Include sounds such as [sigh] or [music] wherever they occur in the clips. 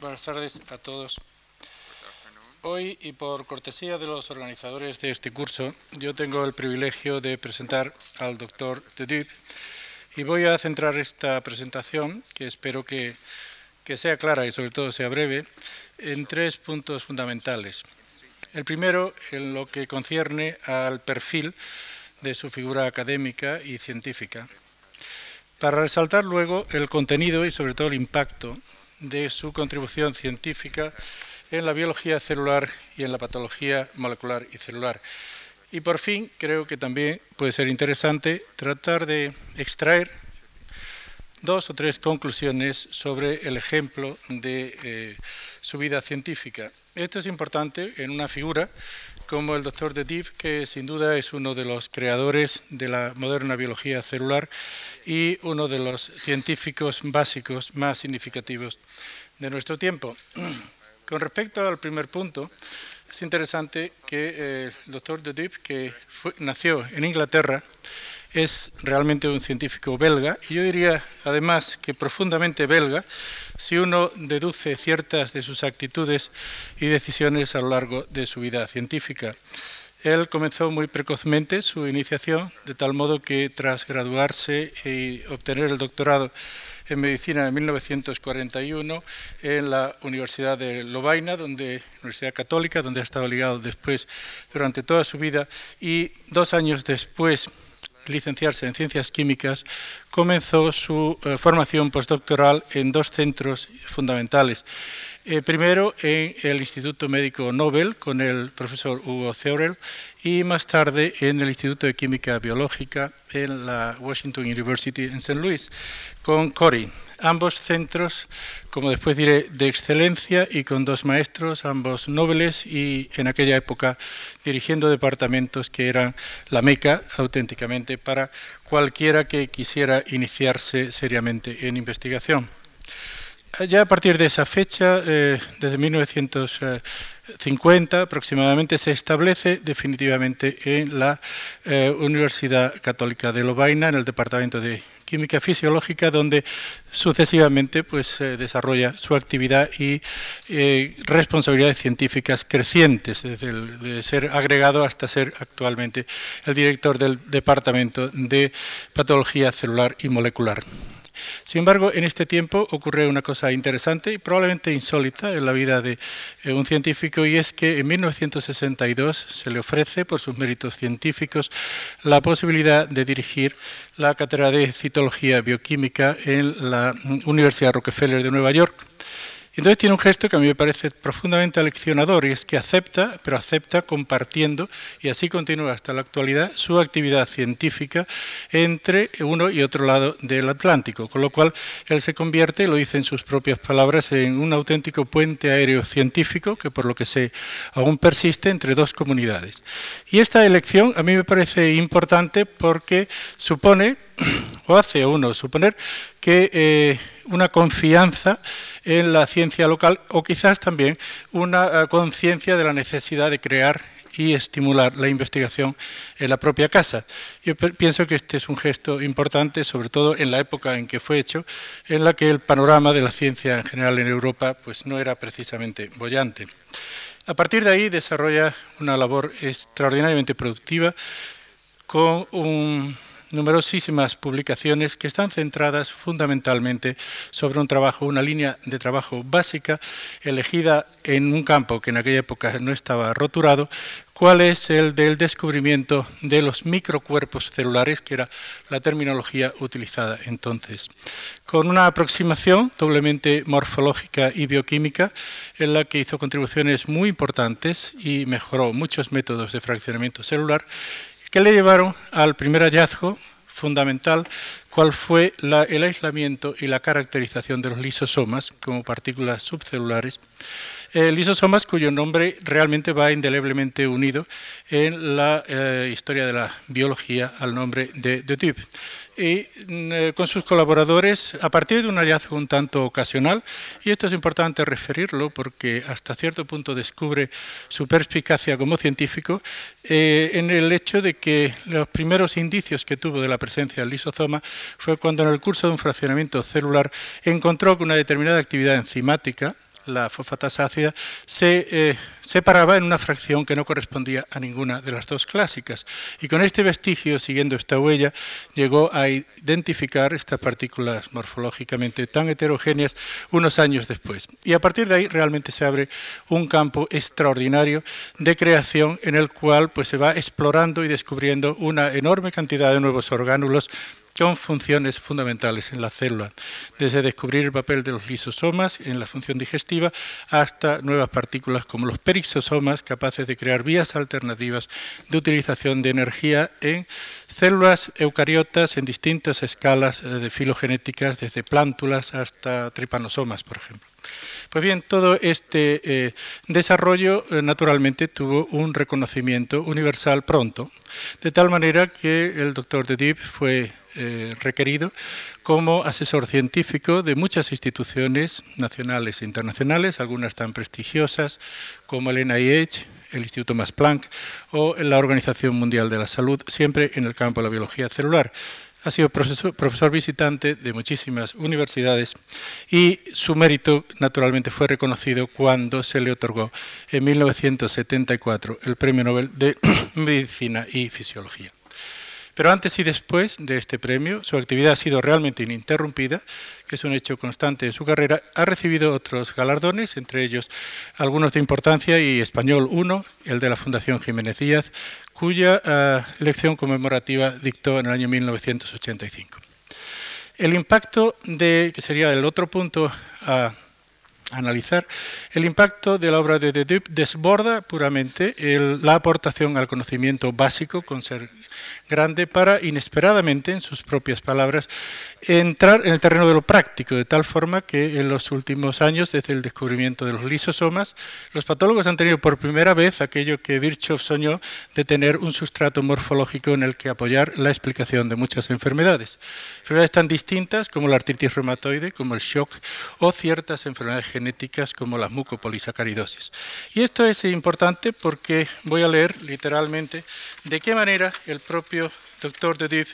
Buenas tardes a todos. Hoy, y por cortesía de los organizadores de este curso, yo tengo el privilegio de presentar al doctor Dup y voy a centrar esta presentación, que espero que, que sea clara y sobre todo sea breve, en tres puntos fundamentales. El primero, en lo que concierne al perfil de su figura académica y científica, para resaltar luego el contenido y sobre todo el impacto de su contribución científica en la biología celular y en la patología molecular y celular. Y por fin, creo que también puede ser interesante tratar de extraer dos o tres conclusiones sobre el ejemplo de eh, su vida científica. Esto es importante en una figura como el doctor de Div, que sin duda es uno de los creadores de la moderna biología celular y uno de los científicos básicos más significativos de nuestro tiempo. [clears throat] Con respecto al primer punto, es interesante que eh, el doctor de Div, que nació en Inglaterra, es realmente un científico belga, y yo diría además que profundamente belga, si uno deduce ciertas de sus actitudes y decisiones a lo largo de su vida científica. Él comenzó muy precozmente su iniciación, de tal modo que tras graduarse y obtener el doctorado en medicina en 1941 en la Universidad de Lovaina, donde Universidad Católica, donde ha estado ligado después durante toda su vida, y dos años después licenciarse en ciencias químicas, comenzó su eh, formación postdoctoral en dos centros fundamentales. Eh, primero en el Instituto Médico Nobel con el profesor Hugo Theorel y más tarde en el Instituto de Química Biológica en la Washington University en St. Louis con Cory. Ambos centros, como después diré, de excelencia y con dos maestros, ambos nobles y en aquella época dirigiendo departamentos que eran la meca auténticamente para cualquiera que quisiera iniciarse seriamente en investigación. Ya a partir de esa fecha, eh, desde 1950 aproximadamente, se establece definitivamente en la eh, Universidad Católica de Lovaina, en el Departamento de Química Fisiológica, donde sucesivamente pues, desarrolla su actividad y eh, responsabilidades científicas crecientes, desde de ser agregado hasta ser actualmente el director del Departamento de Patología Celular y Molecular. Sin embargo, en este tiempo ocurre una cosa interesante y probablemente insólita en la vida de eh, un científico y es que en 1962 se le ofrece, por sus méritos científicos, la posibilidad de dirigir la cátedra de citología bioquímica en la Universidad Rockefeller de Nueva York. Entonces tiene un gesto que a mí me parece profundamente aleccionador y es que acepta, pero acepta compartiendo, y así continúa hasta la actualidad, su actividad científica entre uno y otro lado del Atlántico, con lo cual él se convierte, lo dice en sus propias palabras, en un auténtico puente aéreo científico que por lo que sé aún persiste entre dos comunidades. Y esta elección a mí me parece importante porque supone, [clears throat] o hace a uno suponer, que eh, una confianza en la ciencia local o quizás también una eh, conciencia de la necesidad de crear y estimular la investigación en la propia casa. Yo pienso que este es un gesto importante, sobre todo en la época en que fue hecho, en la que el panorama de la ciencia en general en Europa pues, no era precisamente bollante. A partir de ahí desarrolla una labor extraordinariamente productiva con un numerosísimas publicaciones que están centradas fundamentalmente sobre un trabajo, una línea de trabajo básica elegida en un campo que en aquella época no estaba roturado, cuál es el del descubrimiento de los microcuerpos celulares, que era la terminología utilizada entonces, con una aproximación doblemente morfológica y bioquímica en la que hizo contribuciones muy importantes y mejoró muchos métodos de fraccionamiento celular que le llevaron al primer hallazgo fundamental, cuál fue el aislamiento y la caracterización de los lisosomas como partículas subcelulares. Eh, lisosomas cuyo nombre realmente va indeleblemente unido en la eh, historia de la biología al nombre de, de y mm, eh, con sus colaboradores a partir de un hallazgo un tanto ocasional, y esto es importante referirlo porque hasta cierto punto descubre su perspicacia como científico, eh, en el hecho de que los primeros indicios que tuvo de la presencia del lisosoma fue cuando en el curso de un fraccionamiento celular encontró que una determinada actividad enzimática, la fosfatasa ácida, se eh, separaba en una fracción que no correspondía a ninguna de las dos clásicas. Y con este vestigio, siguiendo esta huella, llegó a identificar estas partículas morfológicamente tan heterogéneas unos años después. Y a partir de ahí realmente se abre un campo extraordinario de creación en el cual pues, se va explorando y descubriendo una enorme cantidad de nuevos orgánulos con funciones fundamentales en la célula, desde descubrir el papel de los lisosomas en la función digestiva hasta nuevas partículas como los perisosomas capaces de crear vías alternativas de utilización de energía en células eucariotas en distintas escalas de filogenéticas, desde plántulas hasta tripanosomas, por ejemplo. Pues bien, todo este eh, desarrollo eh, naturalmente tuvo un reconocimiento universal pronto, de tal manera que el doctor de Diep fue eh, requerido como asesor científico de muchas instituciones nacionales e internacionales, algunas tan prestigiosas como el NIH, el Instituto Max Planck o la Organización Mundial de la Salud, siempre en el campo de la biología celular. Ha sido profesor, visitante de muchísimas universidades y su mérito naturalmente fue reconocido cuando se le otorgó en 1974 el Premio Nobel de [clears throat] Medicina y Fisiología. Pero antes y después de este premio, su actividad ha sido realmente ininterrumpida, que es un hecho constante en su carrera. Ha recibido otros galardones, entre ellos algunos de importancia y español uno, el de la Fundación Jiménez Díaz, cuya uh, lección conmemorativa dictó en el año 1985. El impacto de, que sería el otro punto a analizar, el impacto de la obra de Dedup desborda puramente la aportación al conocimiento básico grande para, inesperadamente, en sus propias palabras, entrar en el terreno de lo práctico, de tal forma que en los últimos años, desde el descubrimiento de los lisosomas, los patólogos han tenido por primera vez aquello que Virchow soñó de tener un sustrato morfológico en el que apoyar la explicación de muchas enfermedades. Enfermedades tan distintas como la artritis reumatoide, como el shock, o ciertas enfermedades genéticas como la mucopolisacaridosis. Y esto es importante porque voy a leer literalmente de qué manera el propio doctor de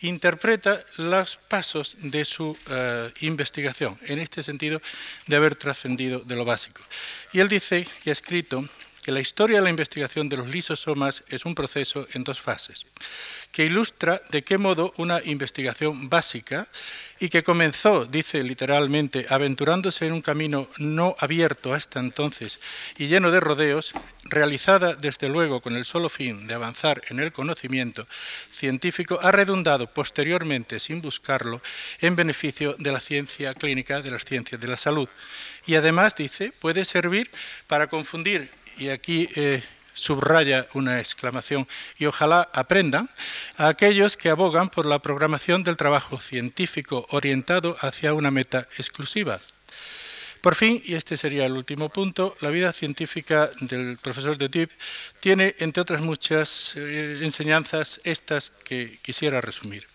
interpreta los pasos de su eh, investigación, en este sentido de haber trascendido de lo básico. Y él dice y ha escrito que la historia de la investigación de los lisosomas es un proceso en dos fases que ilustra de qué modo una investigación básica y que comenzó, dice literalmente, aventurándose en un camino no abierto hasta entonces y lleno de rodeos, realizada desde luego con el solo fin de avanzar en el conocimiento científico, ha redundado posteriormente, sin buscarlo, en beneficio de la ciencia clínica, de las ciencias de la salud. Y además, dice, puede servir para confundir, y aquí eh, subraya una exclamación, y ojalá aprendan, a aquellos que abogan por la programación del trabajo científico orientado hacia una meta exclusiva. Por fin, y este sería el último punto, la vida científica del profesor de Tip tiene, entre otras muchas eh, enseñanzas, estas que quisiera resumir.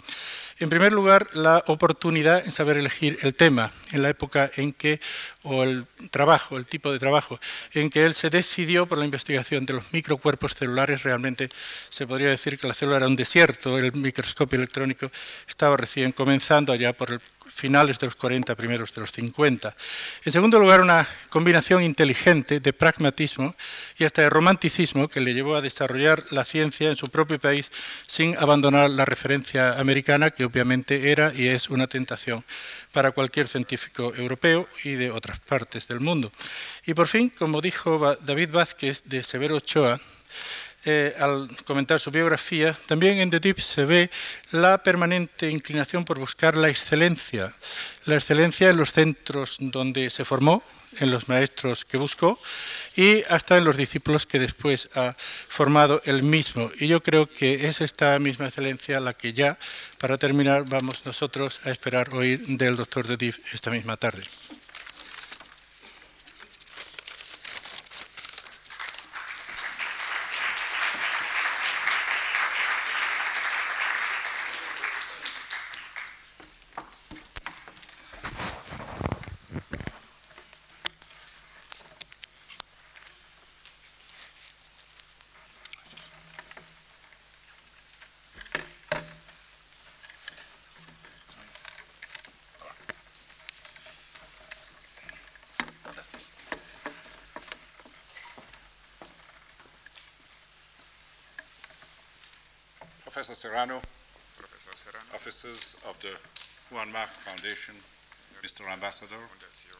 En primer lugar, la oportunidad en saber elegir el tema en la época en que, o el trabajo, el tipo de trabajo, en que él se decidió por la investigación de los microcuerpos celulares. Realmente se podría decir que la célula era un desierto, el microscopio electrónico estaba recién comenzando allá por el finales de los 40, primeros de los 50. En segundo lugar, una combinación inteligente de pragmatismo y hasta de romanticismo que le llevó a desarrollar la ciencia en su propio país sin abandonar la referencia americana, que obviamente era y es una tentación para cualquier científico europeo y de otras partes del mundo. Y por fin, como dijo David Vázquez de Severo Ochoa, eh, al comentar su biografía, también en The Deep se ve la permanente inclinación por buscar la excelencia, la excelencia en los centros donde se formó, en los maestros que buscó y hasta en los discípulos que después ha formado él mismo. Y yo creo que es esta misma excelencia la que ya, para terminar, vamos nosotros a esperar oír del doctor de Div esta misma tarde. Serrano, Profesor Serrano, officers of the Juan March Foundation, Mr. Ambassador, Fundación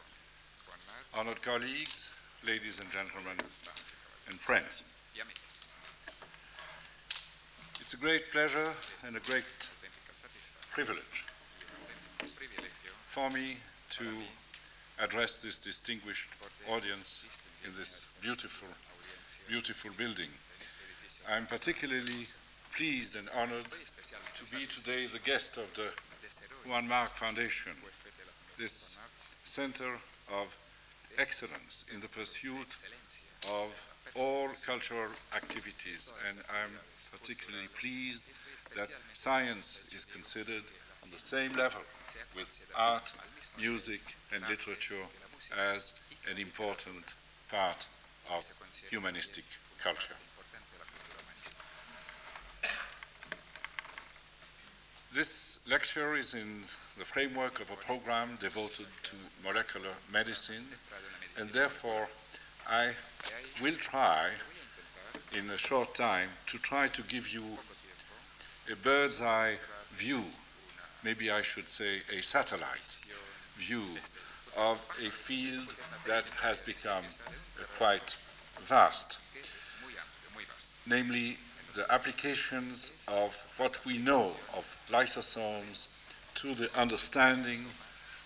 Juan March, honored colleagues, ladies and gentlemen, damas y caballeros, and friends. y amigos. It's a great pleasure and a great Auténtica satisfacción privilege y un auténtico privilegio for me to address this distinguished poder audience in a this esta beautiful, audiencia beautiful building. en este edificio. I'm particularly pleased and honored to be today the guest of the Juan March Foundation, this center of excellence in the pursuit of all cultural activities. And I'm particularly pleased that science is considered on the same level with art, music, and literature as an important part of humanistic culture. This lecture is in the framework of a program devoted to molecular medicine, and therefore I will try in a short time to try to give you a bird's eye view, maybe I should say a satellite view of a field that has become quite vast, namely the applications of what we know of lysosomes to the understanding,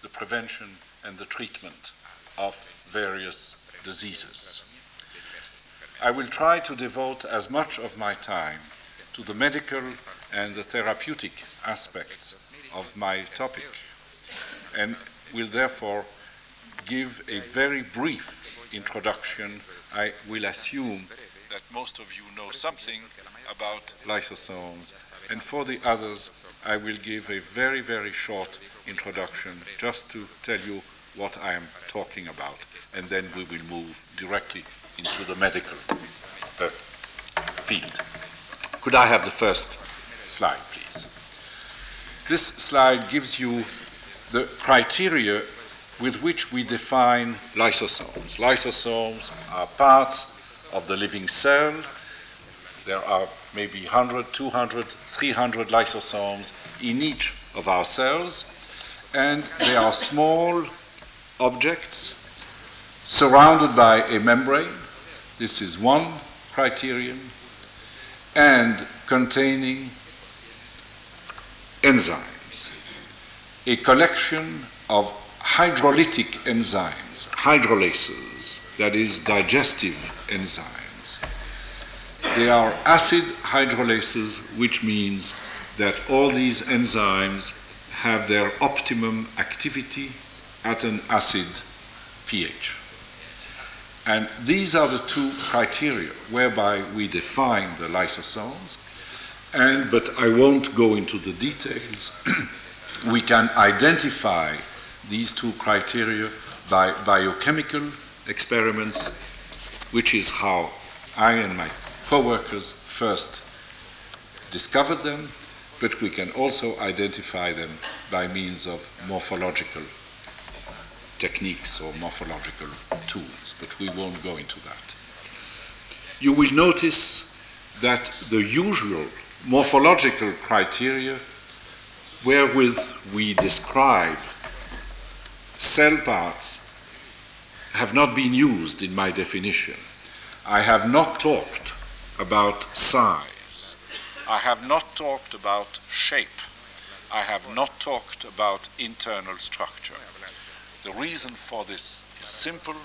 the prevention, and the treatment of various diseases. I will try to devote as much of my time to the medical and the therapeutic aspects of my topic, and will therefore give a very brief introduction. I will assume that most of you know something about lysosomes, and for the others, I will give a very, very short introduction just to tell you what I am talking about, and then we will move directly into the medical uh, field. Could I have the first slide, please? This slide gives you the criteria with which we define lysosomes. Lysosomes are parts of the living cell. There are maybe 100, 200, 300 lysosomes in each of our cells, and they are small objects surrounded by a membrane. This is one criterion, and containing enzymes, a collection of hydrolytic enzymes, hydrolases, that is, digestive enzymes. They are acid hydrolases, which means that all these enzymes have their optimum activity at an acid pH. And these are the two criteria whereby we define the lysosomes. And, but I won't go into the details. [clears throat] we can identify these two criteria by biochemical experiments, which is how I and my co-workers first discovered them, but we can also identify them by means of morphological techniques or morphological tools, but we won't go into that. You will notice that the usual morphological criteria wherewith we describe cell parts have not been used in my definition. I have not talked about size. I have not talked about shape. I have not talked about internal structure. The reason for this is simple.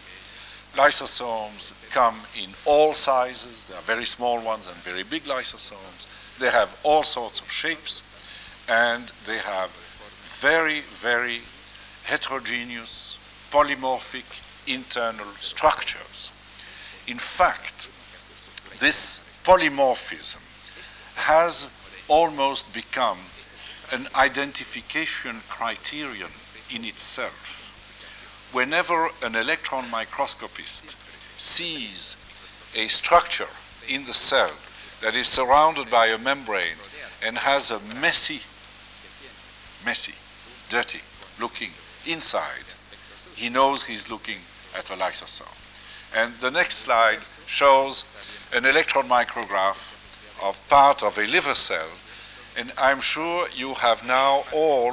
Lysosomes come in all sizes. There are very small ones and very big lysosomes. They have all sorts of shapes and they have very, very heterogeneous, polymorphic internal structures. In fact, this polymorphism has almost become an identification criterion in itself. Whenever an electron microscopist sees a structure in the cell that is surrounded by a membrane and has a messy, messy, dirty looking inside, he knows he's looking at a lysosome. And the next slide shows an electron micrograph of part of a liver cell And I'm sure you have now all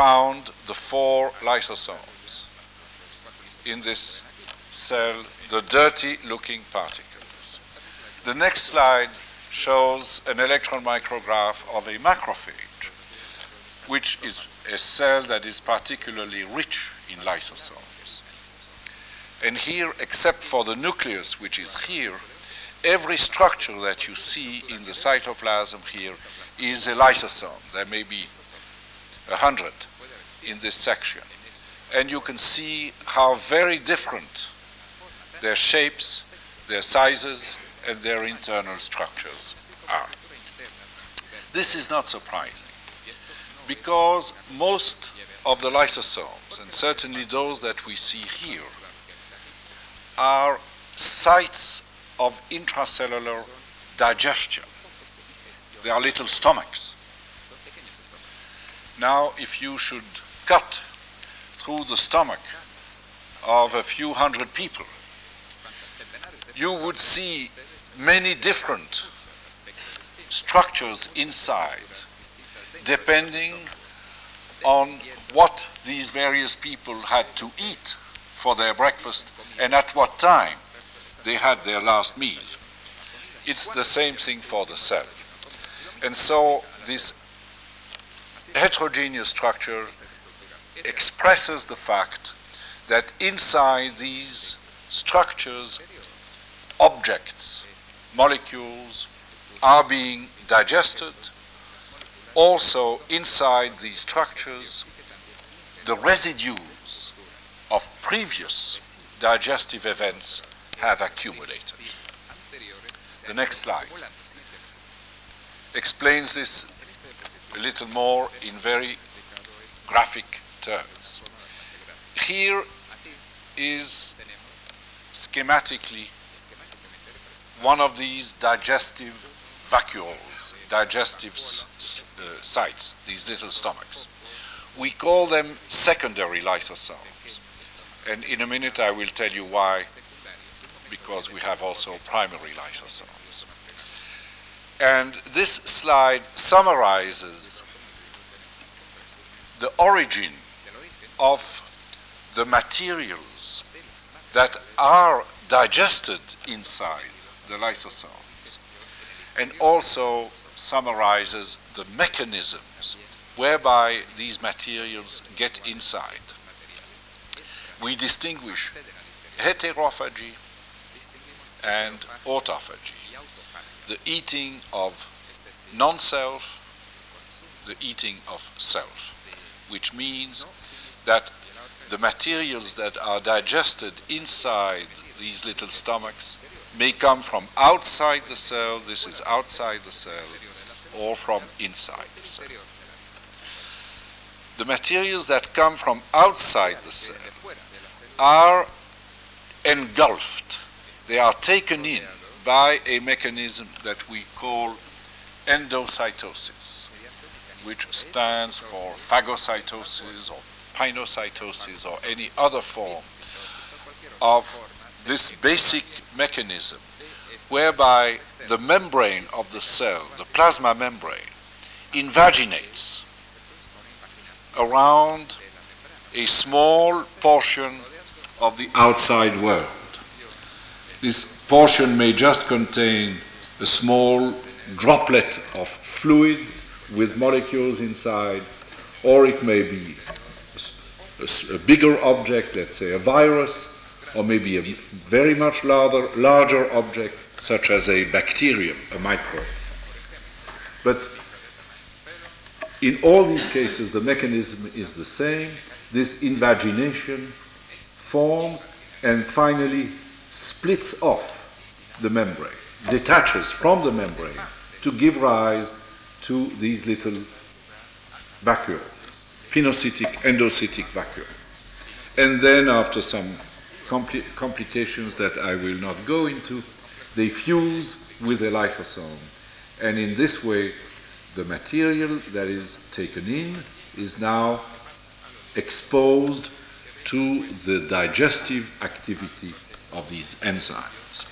found the four lysosomes in this cell, the dirty looking particles. The next slide shows an electron micrograph of a macrophage, which is a cell that is particularly rich in lysosomes. And here, except for the nucleus, which is here, every structure that you see in the cytoplasm here is a lysosome. There may be a hundred in this section. And you can see how very different their shapes, their sizes, and their internal structures are. This is not surprising because most of the lysosomes, and certainly those that we see here, are sites of intracellular digestion. They are little stomachs. Now, if you should cut through the stomach of a few hundred people, you would see many different structures inside, depending on what these various people had to eat for their breakfast and at what time they had their last meal. It's the same thing for the cell. And so this heterogeneous structure expresses the fact that inside these structures, objects, molecules are being digested. Also, inside these structures, the residues of previous digestive events have accumulated. The next slide explains this a little more in very graphic terms. Here is schematically one of these digestive vacuoles, digestive uh, sites, these little stomachs. We call them secondary lysosomes. And in a minute I will tell you why, because we have also primary lysosomes. And this slide summarizes the origin of the materials that are digested inside the lysosomes and also summarizes the mechanisms whereby these materials get inside. We distinguish heterophagy and autophagy, the eating of non-self, the eating of self, which means that the materials that are digested inside these little stomachs may come from outside the cell, this is outside the cell, or from inside the cell. The materials that come from outside the cell are engulfed, they are taken in by a mechanism that we call endocytosis, which stands for phagocytosis or pinocytosis or any other form of this basic mechanism whereby the membrane of the cell, the plasma membrane, invaginates around a small portion of the outside world. This portion may just contain a small droplet of fluid with molecules inside, or it may be a, a bigger object, let's say a virus, or maybe a very much larger, larger object, such as a bacterium, a microbe. But in all these cases, the mechanism is the same. This invagination forms and finally splits off the membrane, detaches from the membrane to give rise to these little vacuoles, pinocytic, endocytic vacuoles. And then, after some compli- complications that I will not go into, they fuse with a lysosome. And in this way, the material that is taken in is now exposed to the digestive activity of these enzymes.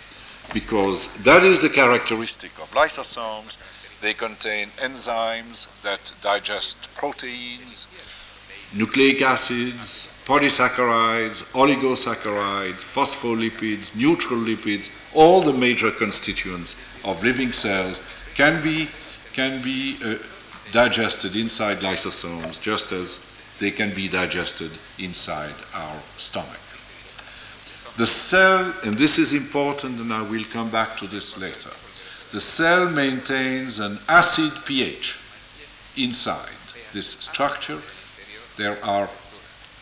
Because that is the characteristic of lysosomes, They contain enzymes that digest proteins, nucleic acids, polysaccharides, oligosaccharides, phospholipids, neutral lipids, all the major constituents of living cells can be, can be uh, digested inside lysosomes just as they can be digested inside our stomach. The cell, and this is important, and I will come back to this later, the cell maintains an acid pH inside this structure. There are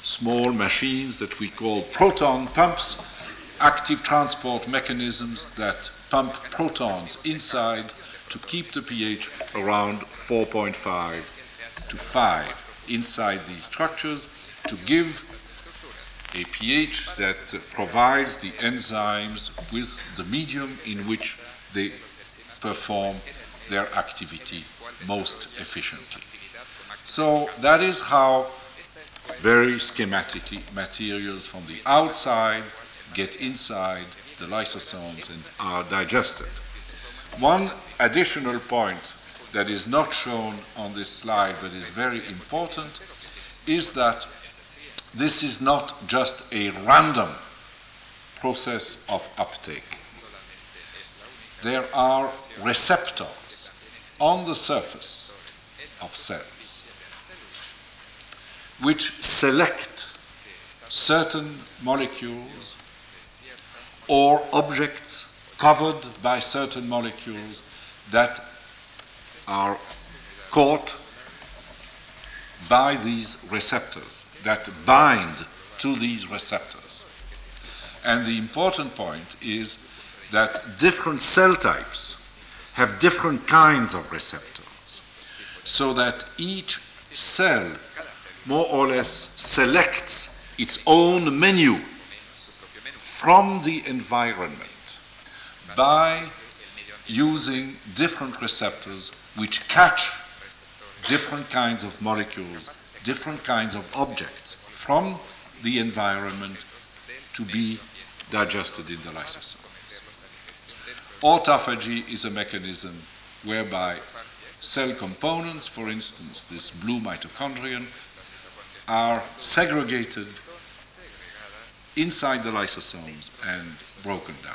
small machines that we call proton pumps, active transport mechanisms that pump protons inside to keep the pH around 4.5 to 5 inside these structures to give a pH that provides the enzymes with the medium in which they perform their activity most efficiently. So that is how very schematically materials from the outside get inside the lysosomes and are digested. One additional point that is not shown on this slide but is very important is that this is not just a random process of uptake. There are receptors on the surface of cells which select certain molecules or objects covered by certain molecules that are caught by these receptors, that bind to these receptors. And the important point is that different cell types have different kinds of receptors, so that each cell more or less selects its own menu from the environment by using different receptors which catch different kinds of molecules, different kinds of objects from the environment to be digested in the lysosomes. Autophagy is a mechanism whereby cell components, for instance, this blue mitochondrion, are segregated inside the lysosomes and broken down.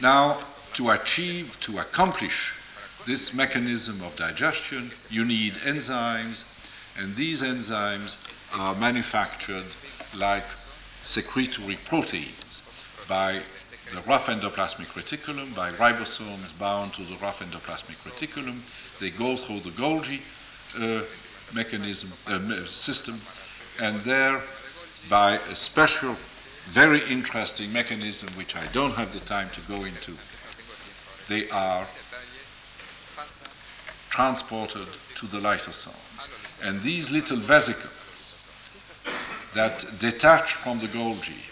Now, to achieve, to accomplish this mechanism of digestion, you need enzymes, and these enzymes are manufactured like secretory proteins by the rough endoplasmic reticulum, by ribosomes bound to the rough endoplasmic reticulum. They go through the Golgi uh, mechanism uh, system, and there, by a special, very interesting mechanism, which I don't have the time to go into, they are transported to the lysosomes. And these little vesicles that detach from the Golgi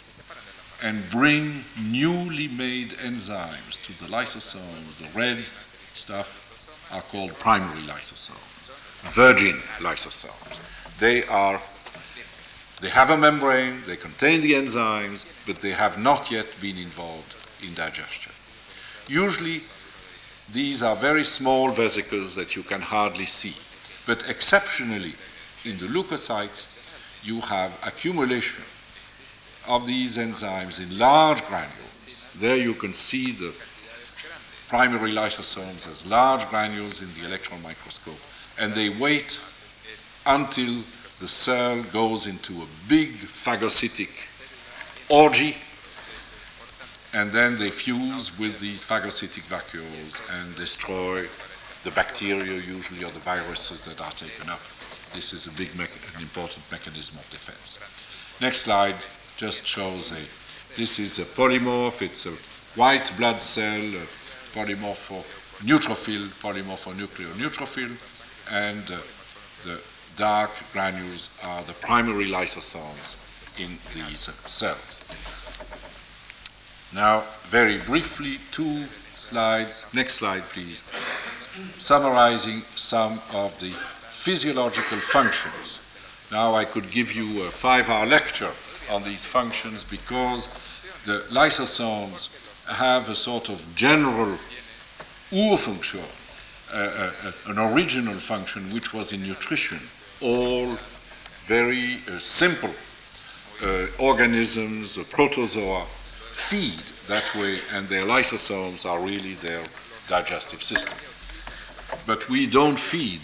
and bring newly made enzymes to the lysosomes, the red stuff, are called primary lysosomes, virgin lysosomes. They are they have a membrane, they contain the enzymes, but they have not yet been involved in digestion. Usually these are very small vesicles that you can hardly see. But exceptionally, in the leukocytes, you have accumulation of these enzymes in large granules. There you can see the primary lysosomes as large granules in the electron microscope, and they wait until the cell goes into a big phagocytic orgy and then they fuse with these phagocytic vacuoles and destroy the bacteria usually or the viruses that are taken up. This is a big, an important mechanism of defense. Next slide just shows a, this is a polymorph, it's a white blood cell, a polymorph for neutrophil, polymorph for nucleoneutrophil, and uh, the dark granules are the primary lysosomes in these uh, cells. Now, very briefly, two slides. Next slide, please. Summarizing some of the physiological functions. Now, I could give you a five hour lecture on these functions because the lysosomes have a sort of general urfunction, uh, uh, an original function which was in nutrition, all very uh, simple uh, organisms, protozoa, feed that way, and their lysosomes are really their digestive system. But we don't feed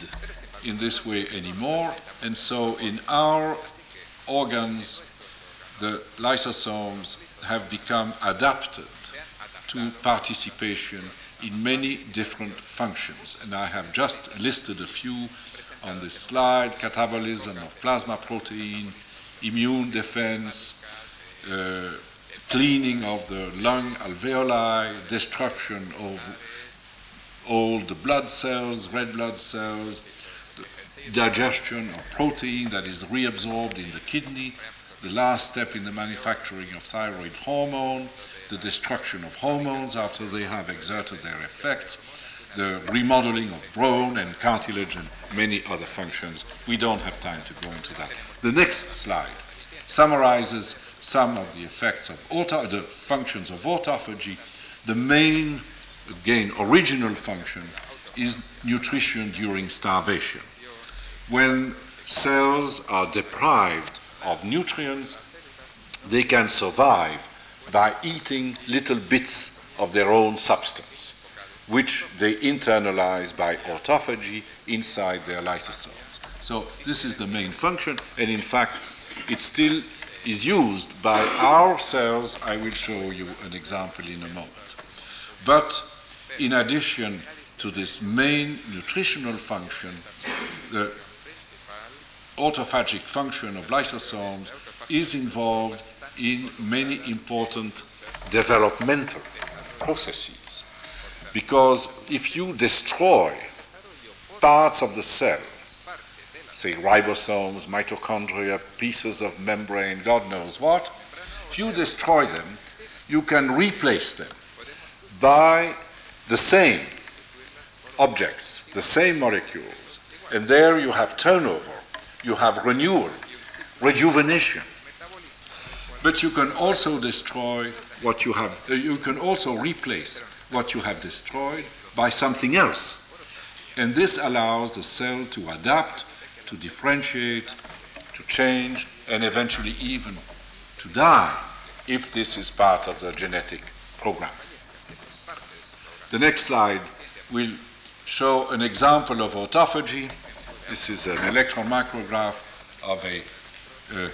in this way anymore, and so in our organs, the lysosomes have become adapted to participation in many different functions. And I have just listed a few on this slide catabolism of plasma protein, immune defense, uh, cleaning of the lung alveoli, destruction of all the blood cells, red blood cells, digestion of protein that is reabsorbed in the kidney, the last step in the manufacturing of thyroid hormone, the destruction of hormones after they have exerted their effects, the remodeling of bone and cartilage and many other functions. We don't have time to go into that. The next slide summarizes some of the effects of auto, the functions of autophagy. The main, again, original function is nutrition during starvation. When cells are deprived of nutrients, they can survive by eating little bits of their own substance, which they internalize by autophagy inside their lysosomes. So this is the main function, and in fact, it still is used by our cells. I will show you an example in a moment. But in addition to this main nutritional function, the autophagic function of lysosomes is involved in many important developmental processes. Because if you destroy parts of the cell, say ribosomes, mitochondria, pieces of membrane, God knows what, if you destroy them, you can replace them by the same objects, the same molecules. And there you have turnover, you have renewal, rejuvenation. But you can also destroy what you have, uh, you can also replace what you have destroyed by something else. And this allows the cell to adapt, to differentiate, to change, and eventually even to die if this is part of the genetic program. The next slide will show an example of autophagy. This is an electron micrograph of a uh,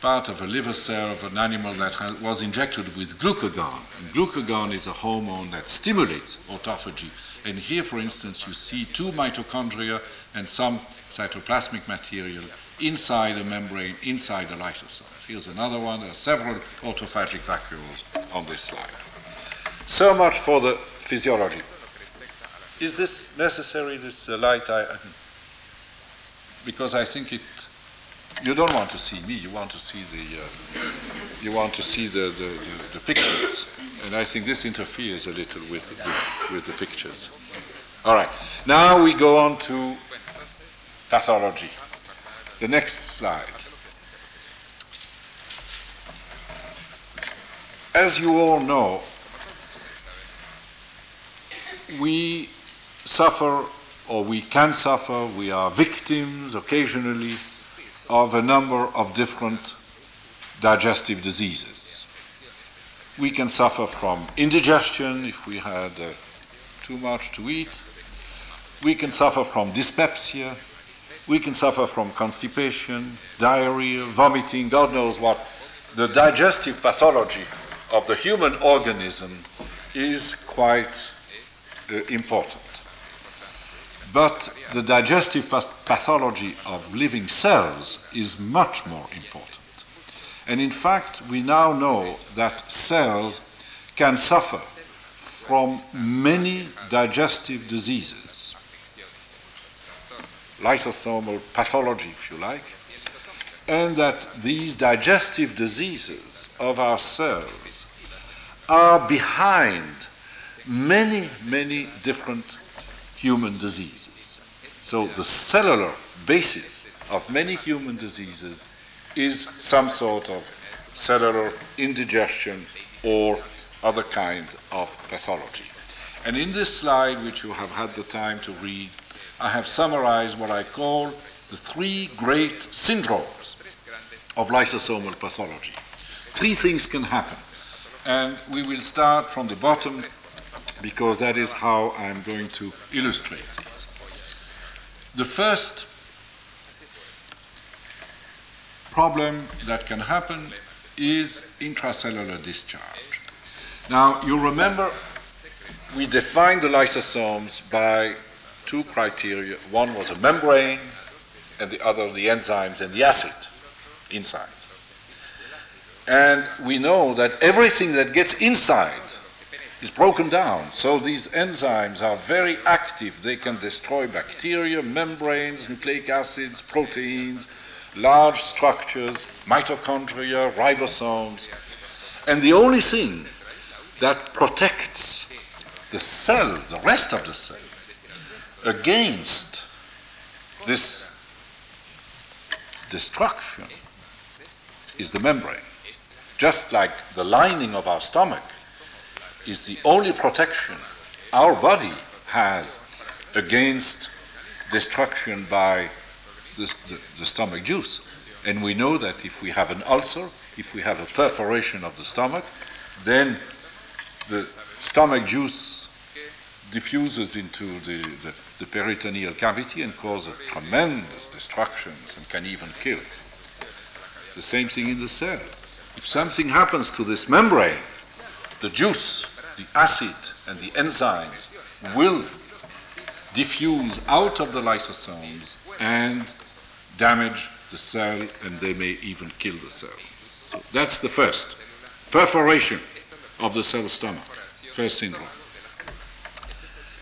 part of a liver cell of an animal that was injected with glucagon. And glucagon is a hormone that stimulates autophagy. And here, for instance, you see two mitochondria and some cytoplasmic material inside a membrane, inside a lysosome. Here's another one. There are several autophagic vacuoles on this slide. So much for the physiology. Is this necessary, this uh, light? I, because I think it. You don't want to see me. You want to see the. Uh, you want to see the, the, the, the, pictures, and I think this interferes a little with, with, with the pictures. All right. Now we go on to pathology. The next slide. As you all know, we suffer or we can suffer, we are victims occasionally of a number of different digestive diseases. We can suffer from indigestion if we had uh, too much to eat. We can suffer from dyspepsia. We can suffer from constipation, diarrhea, vomiting, God knows what. The digestive pathology of the human organism is quite uh, important. But the digestive pathology of living cells is much more important. And in fact, we now know that cells can suffer from many digestive diseases, lysosomal pathology, if you like, and that these digestive diseases of our cells are behind many, many different human diseases. So the cellular basis of many human diseases is some sort of cellular indigestion or other kind of pathology. And in this slide, which you have had the time to read, I have summarized what I call the three great syndromes of lysosomal pathology. Three things can happen. And we will start from the bottom because that is how I'm going to illustrate these. The first problem that can happen is intracellular discharge. Now, you remember we defined the lysosomes by two criteria. One was a membrane, and the other the enzymes and the acid inside. And we know that everything that gets inside is broken down. So these enzymes are very active. They can destroy bacteria, membranes, nucleic acids, proteins, large structures, mitochondria, ribosomes. And the only thing that protects the cell, the rest of the cell, against this destruction is the membrane. Just like the lining of our stomach is the only protection our body has against destruction by the, the, the, stomach juice. And we know that if we have an ulcer, if we have a perforation of the stomach, then the stomach juice diffuses into the, the, the peritoneal cavity and causes tremendous destructions and can even kill. The same thing in the cell. If something happens to this membrane, the juice, the acid, and the enzymes will diffuse out of the lysosomes and damage the cell, and they may even kill the cell. So that's the first perforation of the cell stomach, first syndrome.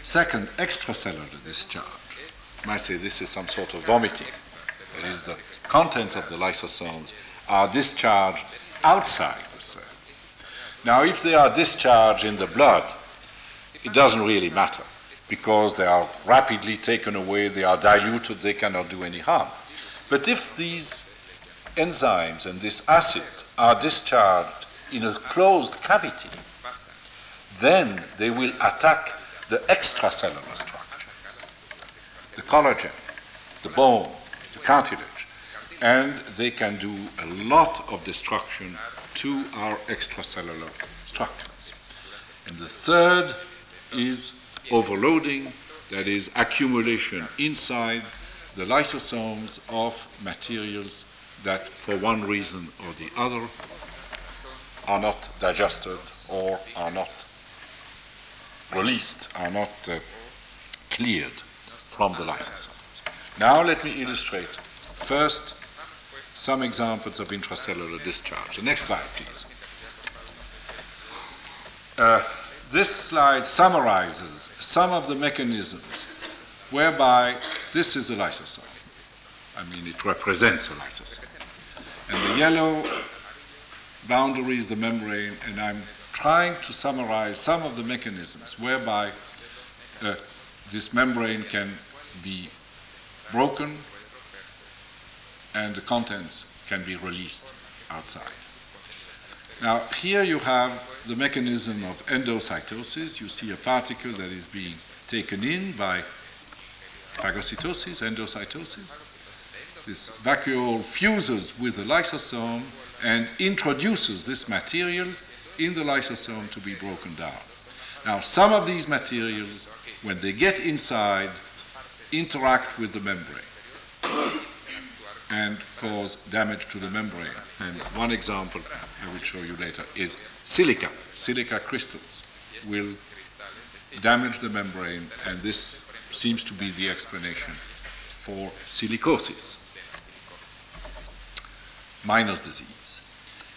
Second, extracellular discharge. You might say this is some sort of vomiting. That is, the contents of the lysosomes are discharged outside the cell. Now, if they are discharged in the blood, it doesn't really matter because they are rapidly taken away, they are diluted, they cannot do any harm. But if these enzymes and this acid are discharged in a closed cavity, then they will attack the extracellular structures, the collagen, the bone, the cartilage, and they can do a lot of destruction to our extracellular structures. And the third is overloading, that is, accumulation inside the lysosomes of materials that, for one reason or the other, are not digested or are not released, are not uh, cleared from the lysosomes. Now let me illustrate first some examples of intracellular discharge. The next slide, please. Uh, this slide summarizes some of the mechanisms whereby this is a lysosome. I mean, it represents a lysosome. And the yellow boundary is the membrane, and I'm trying to summarize some of the mechanisms whereby uh, this membrane can be broken and the contents can be released outside. Now, here you have the mechanism of endocytosis. You see a particle that is being taken in by phagocytosis, endocytosis. This vacuole fuses with the lysosome and introduces this material in the lysosome to be broken down. Now, some of these materials, when they get inside, interact with the membrane and cause damage to the membrane. And one example I will show you later is silica. Silica crystals will damage the membrane, and this seems to be the explanation for silicosis, miner's disease.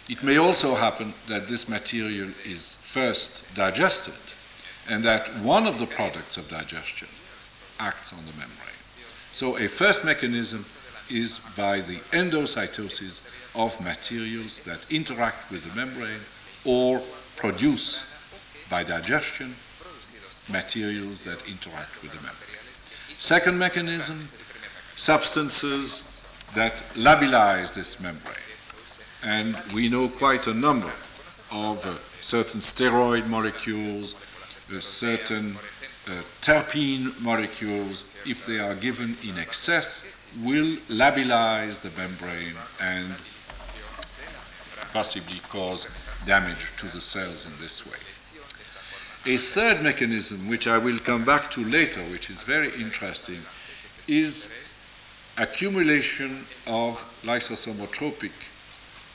It may also happen that this material is first digested and that one of the products of digestion acts on the membrane. So a first mechanism is by the endocytosis of materials that interact with the membrane or produce by digestion materials that interact with the membrane. Second mechanism, substances that labilize this membrane and we know quite a number of uh, certain steroid molecules uh, certain uh, terpene molecules, if they are given in excess, will labilize the membrane and possibly cause damage to the cells in this way. A third mechanism, which I will come back to later, which is very interesting, is accumulation of lysosomotropic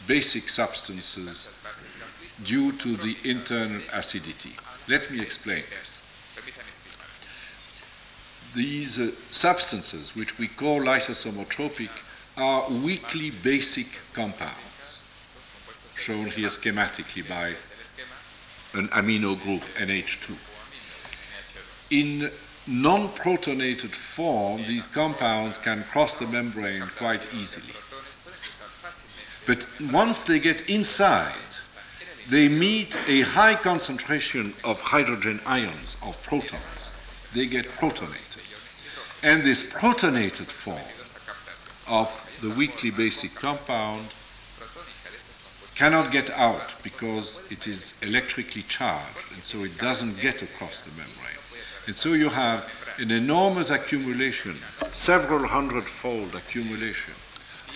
basic substances due to the internal acidity. Let me explain this. These uh, substances, which we call lysosomotropic, are weakly basic compounds, shown here schematically by an amino group, NH2. In non-protonated form, these compounds can cross the membrane quite easily. But once they get inside, they meet a high concentration of hydrogen ions, of protons. They get protonated. And this protonated form of the weakly basic compound cannot get out because it is electrically charged, and so it doesn't get across the membrane. And so you have an enormous accumulation, several hundred-fold accumulation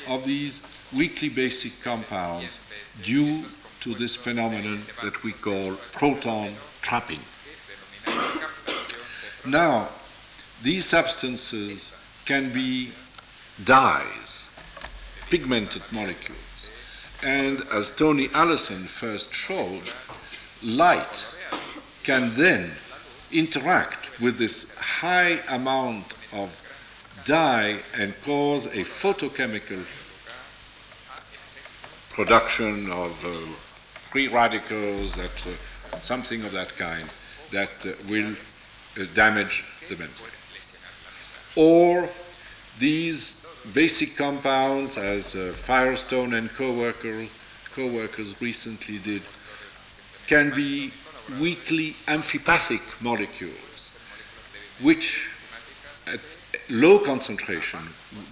of these weakly basic compounds due to this phenomenon that we call proton trapping. Now, these substances can be dyes, pigmented molecules. And as Tony Allison first showed, light can then interact with this high amount of dye and cause a photochemical production of uh, free radicals, that uh, something of that kind, that uh, will uh, damage the membrane. Or these basic compounds, as uh, Firestone and co-worker, co-workers recently did, can be weakly amphipathic molecules, which at low concentration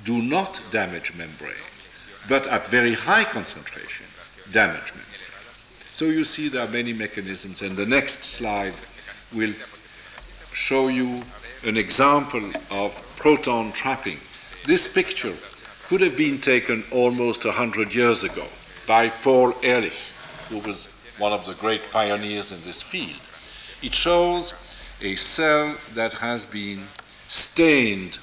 do not damage membranes, but at very high concentration damage membranes. So you see there are many mechanisms, and the next slide will show you an example of proton trapping. This picture could have been taken almost 100 years ago by Paul Ehrlich, who was one of the great pioneers in this field. It shows a cell that has been stained,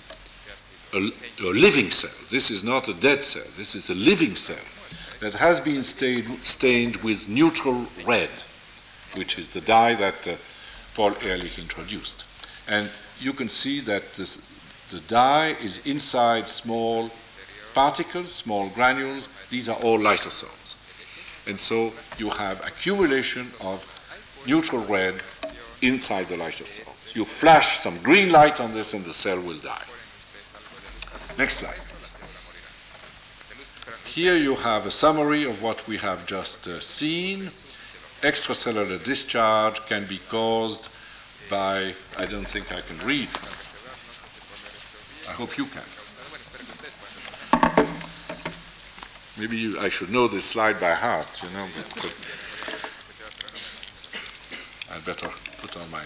a, a, living cell. This is not a dead cell, this is a living cell that has been stained, stained with neutral red, which is the dye that uh, Paul Ehrlich introduced. And you can see that this, the dye is inside small particles, small granules. These are all lysosomes. And so you have accumulation of neutral red inside the lysosomes. You flash some green light on this and the cell will die. Next slide. Here you have a summary of what we have just uh, seen. Extracellular discharge can be caused by, I don't think I can read. I hope you can. Maybe you, I should know this slide by heart, you know, but uh, I'd better put on my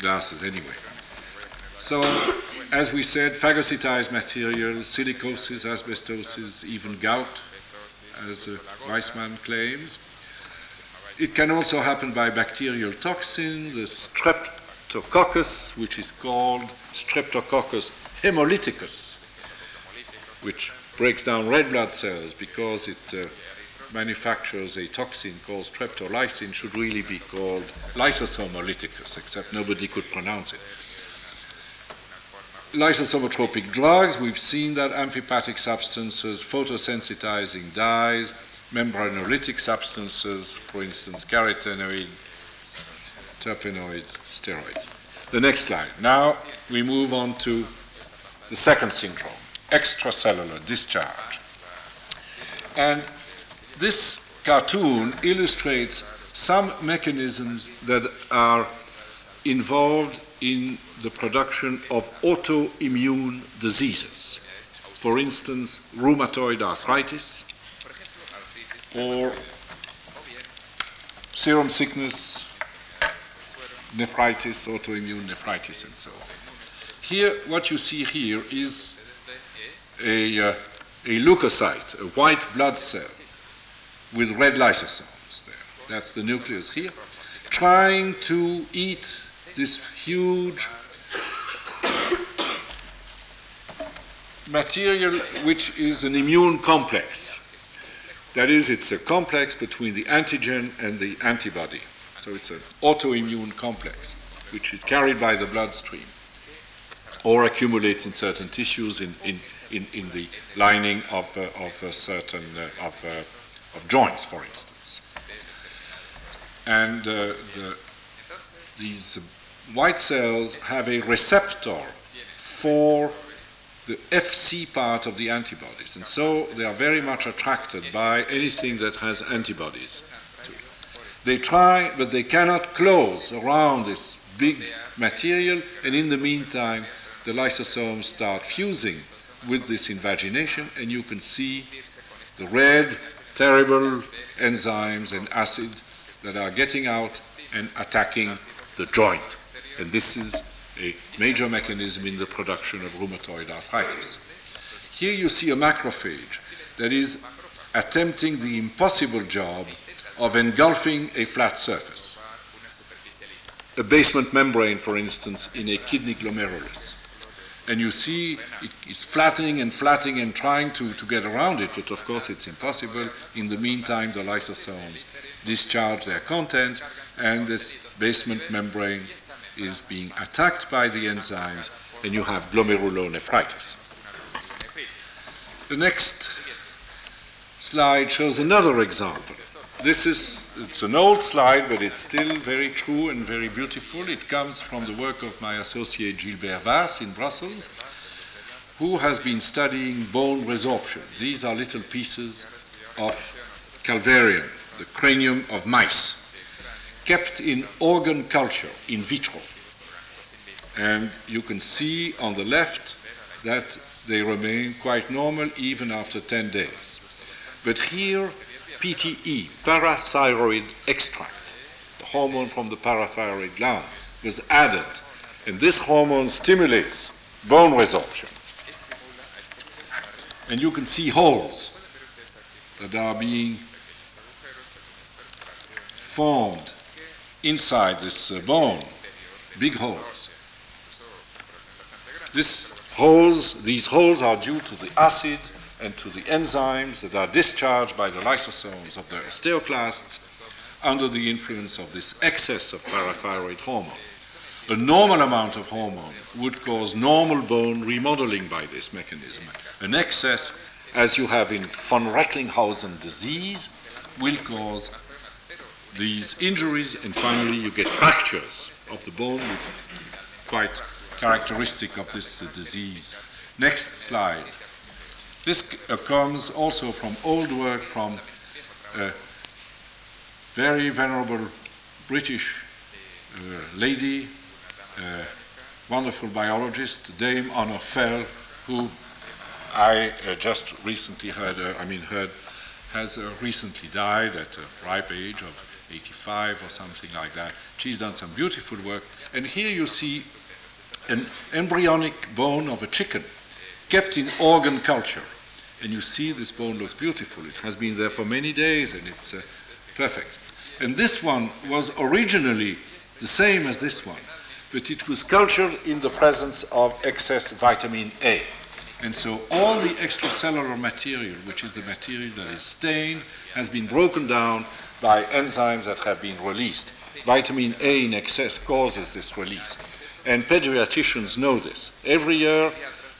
glasses anyway. So, as we said, phagocytized material, silicosis, asbestosis, even gout, as uh, Weissmann claims. It can also happen by bacterial toxin, the streptococcus, which is called Streptococcus hemolyticus, which breaks down red blood cells because it uh, manufactures a toxin called streptolysin, should really be called lysosomolyticus, except nobody could pronounce it. Lysosomotropic drugs, we've seen that amphipathic substances, photosensitizing dyes, membranolytic substances, for instance, carotenoids, terpenoids, steroids. The next slide. Now we move on to the second syndrome, extracellular discharge. And this cartoon illustrates some mechanisms that are involved in the production of autoimmune diseases. For instance, rheumatoid arthritis or serum sickness, nephritis, autoimmune nephritis, and so on. Here, what you see here is a, uh, a leukocyte, a white blood cell with red lysosomes there. That's the nucleus here, trying to eat this huge material which is an immune complex. That is, it's a complex between the antigen and the antibody. So it's an autoimmune complex which is carried by the bloodstream or accumulates in certain tissues in, in, in, in the lining of, uh, of certain uh, of, uh, of joints, for instance. And uh, the, these white cells have a receptor for the FC part of the antibodies, and so they are very much attracted by anything that has antibodies. They try, but they cannot close around this big material, and in the meantime, the lysosomes start fusing with this invagination, and you can see the red, terrible enzymes and acid that are getting out and attacking the joint. And this is a major mechanism in the production of rheumatoid arthritis. Here you see a macrophage that is attempting the impossible job of engulfing a flat surface. A basement membrane, for instance, in a kidney glomerulus. And you see it is flattening and flattening and trying to, to get around it, but of course it's impossible. In the meantime, the lysosomes discharge their contents, and this basement membrane is being attacked by the enzymes, and you have glomerulonephritis. The next slide shows another example. This is it's an old slide, but it's still very true and very beautiful. It comes from the work of my associate Gilbert Vaes in Brussels, who has been studying bone resorption. These are little pieces of calvarium, the cranium of mice, kept in organ culture in vitro. And you can see on the left that they remain quite normal even after 10 days. But here, PTE, parathyroid extract, the hormone from the parathyroid gland, was added. And this hormone stimulates bone resorption. And you can see holes that are being formed inside this uh, bone, big holes. This holes, these holes are due to the acid and to the enzymes that are discharged by the lysosomes of the osteoclasts under the influence of this excess of parathyroid hormone. A normal amount of hormone would cause normal bone remodeling by this mechanism. An excess, as you have in von Recklinghausen disease, will cause these injuries, and finally you get fractures of the bone, quite characteristic of this uh, disease. Next slide. This uh, comes also from old work from a very venerable British uh, lady, uh, wonderful biologist, Dame Honor Fell, who I uh, just recently heard, uh, I mean, heard, has recently died at a ripe age of 85 or something like that. She's done some beautiful work. And here you see an embryonic bone of a chicken kept in organ culture. And you see this bone looks beautiful. It has been there for many days and it's uh, perfect. And this one was originally the same as this one, but it was cultured in the presence of excess vitamin A. And so all the extracellular material, which is the material that is stained, has been broken down by enzymes that have been released. Vitamin A in excess causes this release. And pediatricians know this. Every year,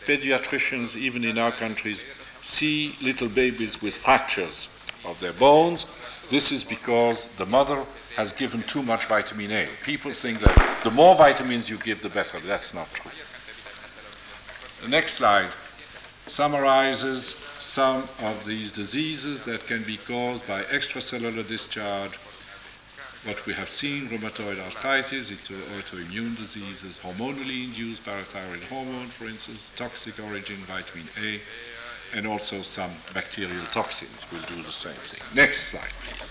pediatricians, even in our countries, see little babies with fractures of their bones. This is because the mother has given too much vitamin A. People think that the more vitamins you give, the better. That's not true. The next slide summarizes some of these diseases that can be caused by extracellular discharge. What we have seen, rheumatoid arthritis, it's autoimmune diseases, hormonally induced parathyroid hormone, for instance, toxic origin, vitamin A, and also some bacterial toxins will do the same thing. Next slide, please.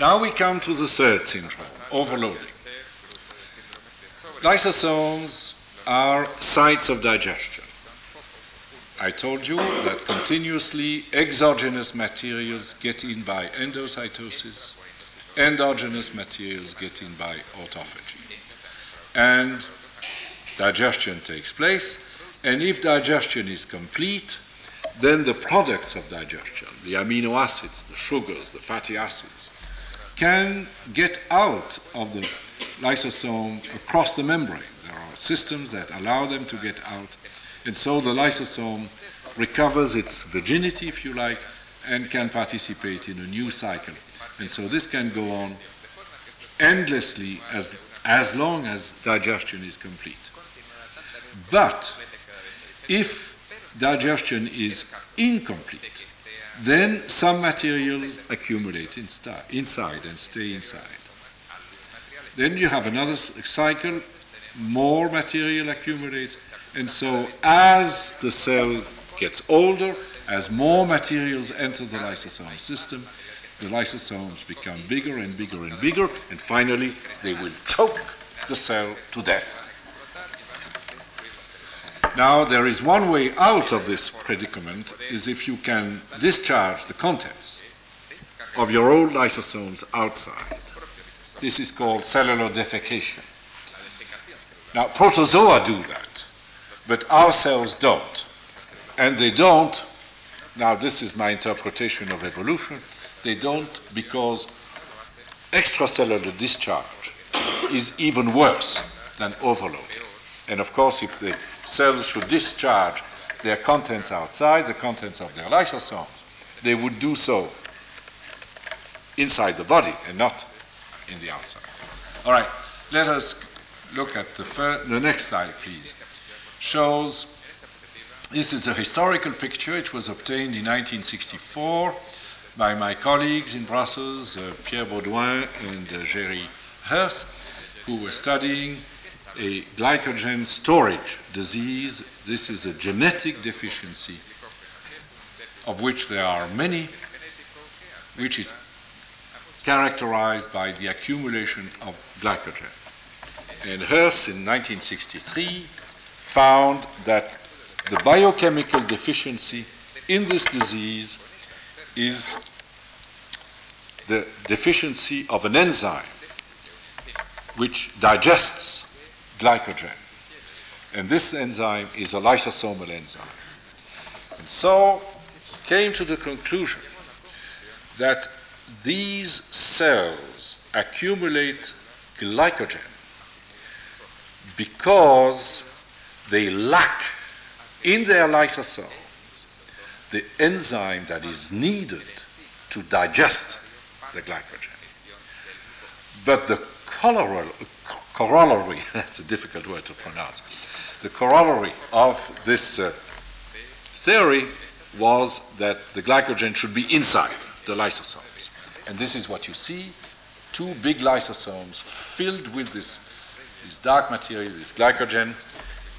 Now we come to the third syndrome, overloading. Lysosomes are sites of digestion. I told you that continuously exogenous materials get in by endocytosis, endogenous materials get in by autophagy. And digestion takes place, and if digestion is complete, then the products of digestion, the amino acids, the sugars, the fatty acids, can get out of the lysosome across the membrane. There are systems that allow them to get out, and so the lysosome recovers its virginity, if you like, and can participate in a new cycle. And so this can go on endlessly as, as long as digestion is complete. But if digestion is incomplete, then some materials accumulate inside and stay inside. Then you have another cycle, more material accumulates, and so as the cell gets older, as more materials enter the lysosome system, the lysosomes become bigger and bigger and bigger, and finally they will choke the cell to death. Now, there is one way out of this predicament is if you can discharge the contents of your old lysosomes outside. This is called cellular defecation. Now, protozoa do that, but our cells don't. And they don't, now this is my interpretation of evolution, they don't because extracellular discharge is even worse than overload. And of course, if the cells should discharge their contents outside, the contents of their lysosomes, they would do so inside the body and not in the outside. All right, let us look at the, first, the next slide, please. Shows this is a historical picture. It was obtained in 1964 by my colleagues in Brussels, uh, Pierre Baudhuin and uh, Géry Hers, who were studying a glycogen storage disease. This is a genetic deficiency of which there are many, which is characterized by the accumulation of glycogen. And Hers in 1963 found that the biochemical deficiency in this disease is the deficiency of an enzyme which digests glycogen. And this enzyme is a lysosomal enzyme. And so came to the conclusion that these cells accumulate glycogen because they lack in their lysosomes the enzyme that is needed to digest the glycogen. But the corollary, [laughs] that's a difficult word to pronounce, the corollary of this uh, theory was that the glycogen should be inside the lysosomes. And this is what you see two big lysosomes filled with this, this dark material, this glycogen.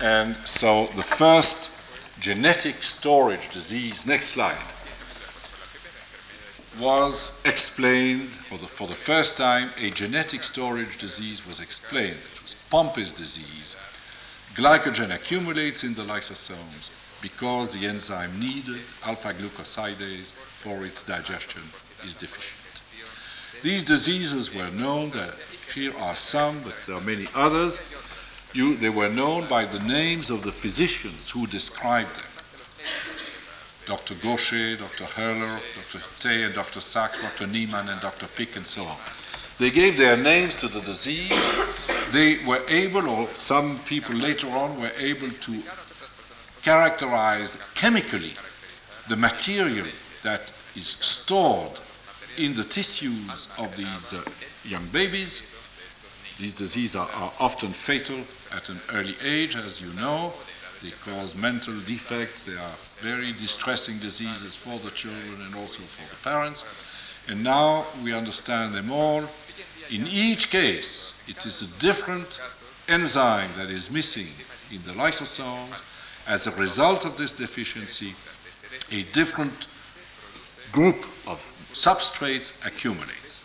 And so the first genetic storage disease, next slide, was explained for the, for the first time. A genetic storage disease was explained. It was Pompe's disease. Glycogen accumulates in the lysosomes because the enzyme needed, alpha glucosidase, for its digestion is deficient. These diseases were known, here are some, but there are many others. You, they were known by the names of the physicians who described them. Dr. Gaucher, Dr. Hurler, Dr. Tay, and Dr. Sachs, Dr. Niemann, and Dr. Pick, and so on. They gave their names to the disease. They were able, or some people later on were able to characterize chemically the material that is stored in the tissues of these uh, young babies. These diseases are, are often fatal at an early age, as you know. They cause mental defects. They are very distressing diseases for the children and also for the parents. And now we understand them all. In each case, it is a different enzyme that is missing in the lysosomes. As a result of this deficiency, a different group of substrates accumulates.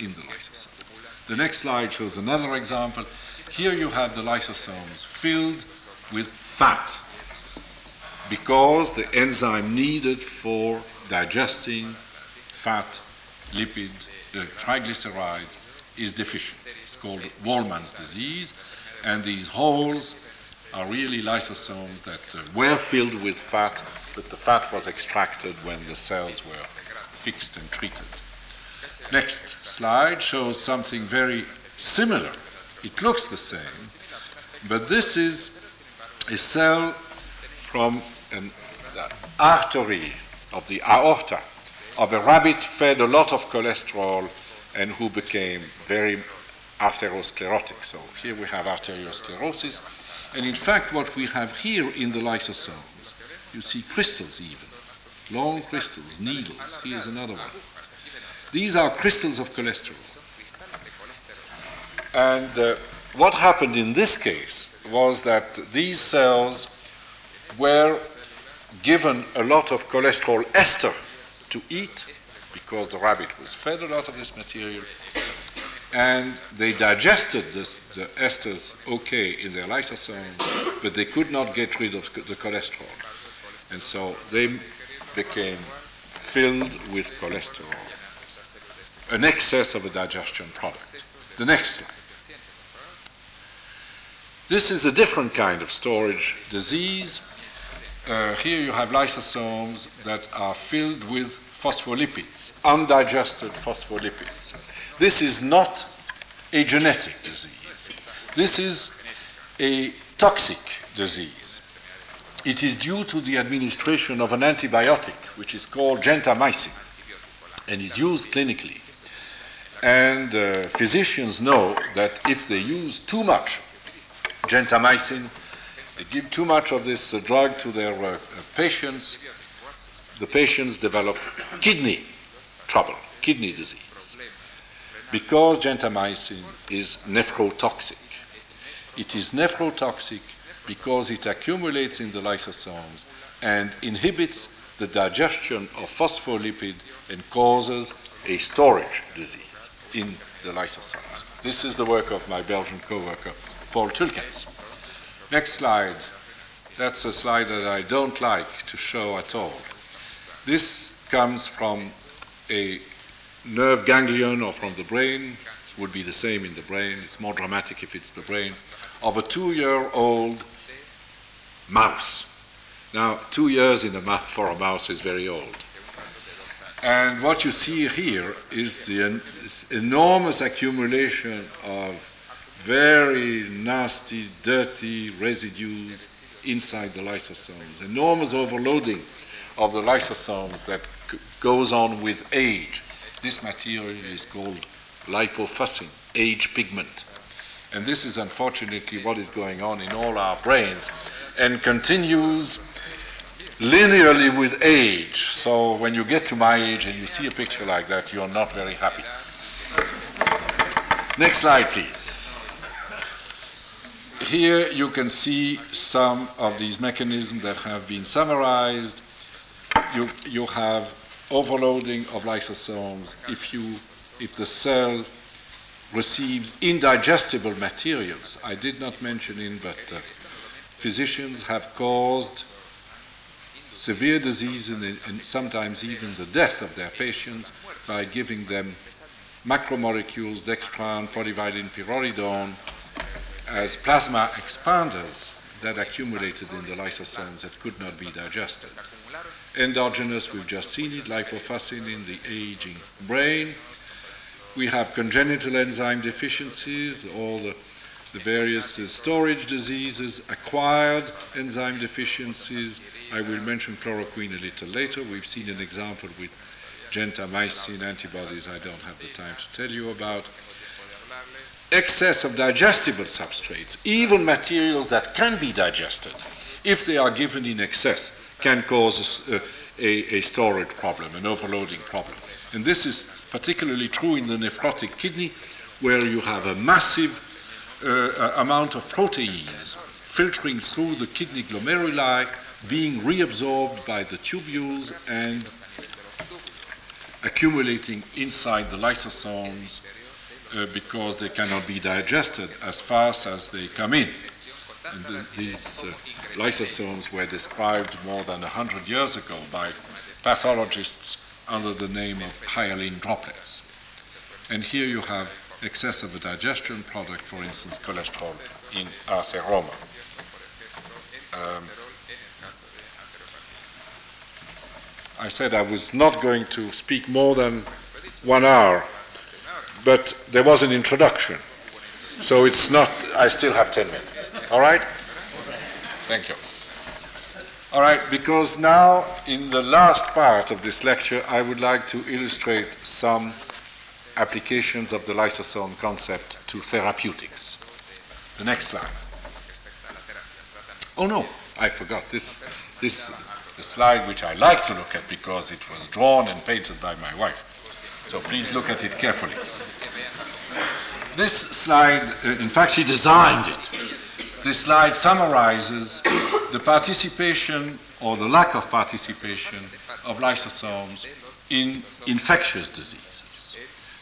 in the lysosome. The next slide shows another example. Here you have the lysosomes filled with fat because the enzyme needed for digesting fat, lipid, uh, triglycerides is deficient. It's called Wolman's disease, and these holes are really lysosomes that uh, were filled with fat, but the fat was extracted when the cells were fixed and treated. Next slide shows something very similar. It looks the same, but this is a cell from an artery of the aorta of a rabbit fed a lot of cholesterol and who became very atherosclerotic. So here we have arteriosclerosis. And in fact, what we have here in the lysosomes, you see crystals even, long crystals, needles. Here's another one. These are crystals of cholesterol. And uh, what happened in this case was that these cells were given a lot of cholesterol ester to eat because the rabbit was fed a lot of this material and they digested this, the esters okay in their lysosomes, but they could not get rid of the cholesterol. And so they became filled with cholesterol, an excess of a digestion product. The next slide. This is a different kind of storage disease. Uh, here you have lysosomes that are filled with phospholipids, undigested phospholipids. This is not a genetic disease. This is a toxic disease. It is due to the administration of an antibiotic, which is called gentamicin, and is used clinically. And uh, physicians know that if they use too much gentamicin, they give too much of this uh, drug to their uh, patients, the patients develop kidney trouble, kidney disease because gentamicin is nephrotoxic. It is nephrotoxic because it accumulates in the lysosomes and inhibits the digestion of phospholipid and causes a storage disease in the lysosomes. This is the work of my Belgian co-worker, Paul Tulkens. Next slide. That's a slide that I don't like to show at all. This comes from a nerve ganglion or from the brain, it would be the same in the brain, it's more dramatic if it's the brain, of a two year old mouse. Now, two years in a ma- for a mouse is very old. And what you see here is the en- enormous accumulation of very nasty, dirty residues inside the lysosomes, enormous overloading of the lysosomes that goes on with age. This material is called lipofuscin, age pigment. And this is unfortunately what is going on in all our brains and continues linearly with age. So when you get to my age and you see a picture like that, you're not very happy. Next slide, please. Here you can see some of these mechanisms that have been summarized. You, you have overloading of lysosomes if you if the cell receives indigestible materials. I did not mention in, but uh, physicians have caused severe disease and, and, sometimes even the death of their patients by giving them macromolecules, dextran, polyvidin, pyrrolidone, as plasma expanders that accumulated in the lysosomes that could not be digested. Endogenous, we've just seen it, lipofuscin in the aging brain. We have congenital enzyme deficiencies, all the, the various uh, storage diseases, acquired enzyme deficiencies. I will mention chloroquine a little later. We've seen an example with gentamicin antibodies I don't have the time to tell you about. Excess of digestible substrates, even materials that can be digested, if they are given in excess, can cause a, a, a, storage problem, an overloading problem. And this is particularly true in the nephrotic kidney, where you have a massive uh, amount of proteins filtering through the kidney glomeruli, being reabsorbed by the tubules and accumulating inside the lysosomes uh, because they cannot be digested as fast as they come in. These uh, lysosomes were described more than 100 years ago by pathologists under the name of hyaline droplets. And here you have excess of a digestion product, for instance, cholesterol in atheroma. Um, I said I was not going to speak more than one hour, but there was an introduction. So it's not, I still have 10 minutes. All right? Thank you. All right, because now in the last part of this lecture, I would like to illustrate some applications of the lysosome concept to therapeutics. The next slide. Oh no, I forgot this. This a slide which I like to look at because it was drawn and painted by my wife. So please look at it carefully. This slide, uh, in fact, she designed it. This slide summarizes the participation or the lack of participation of lysosomes in infectious diseases.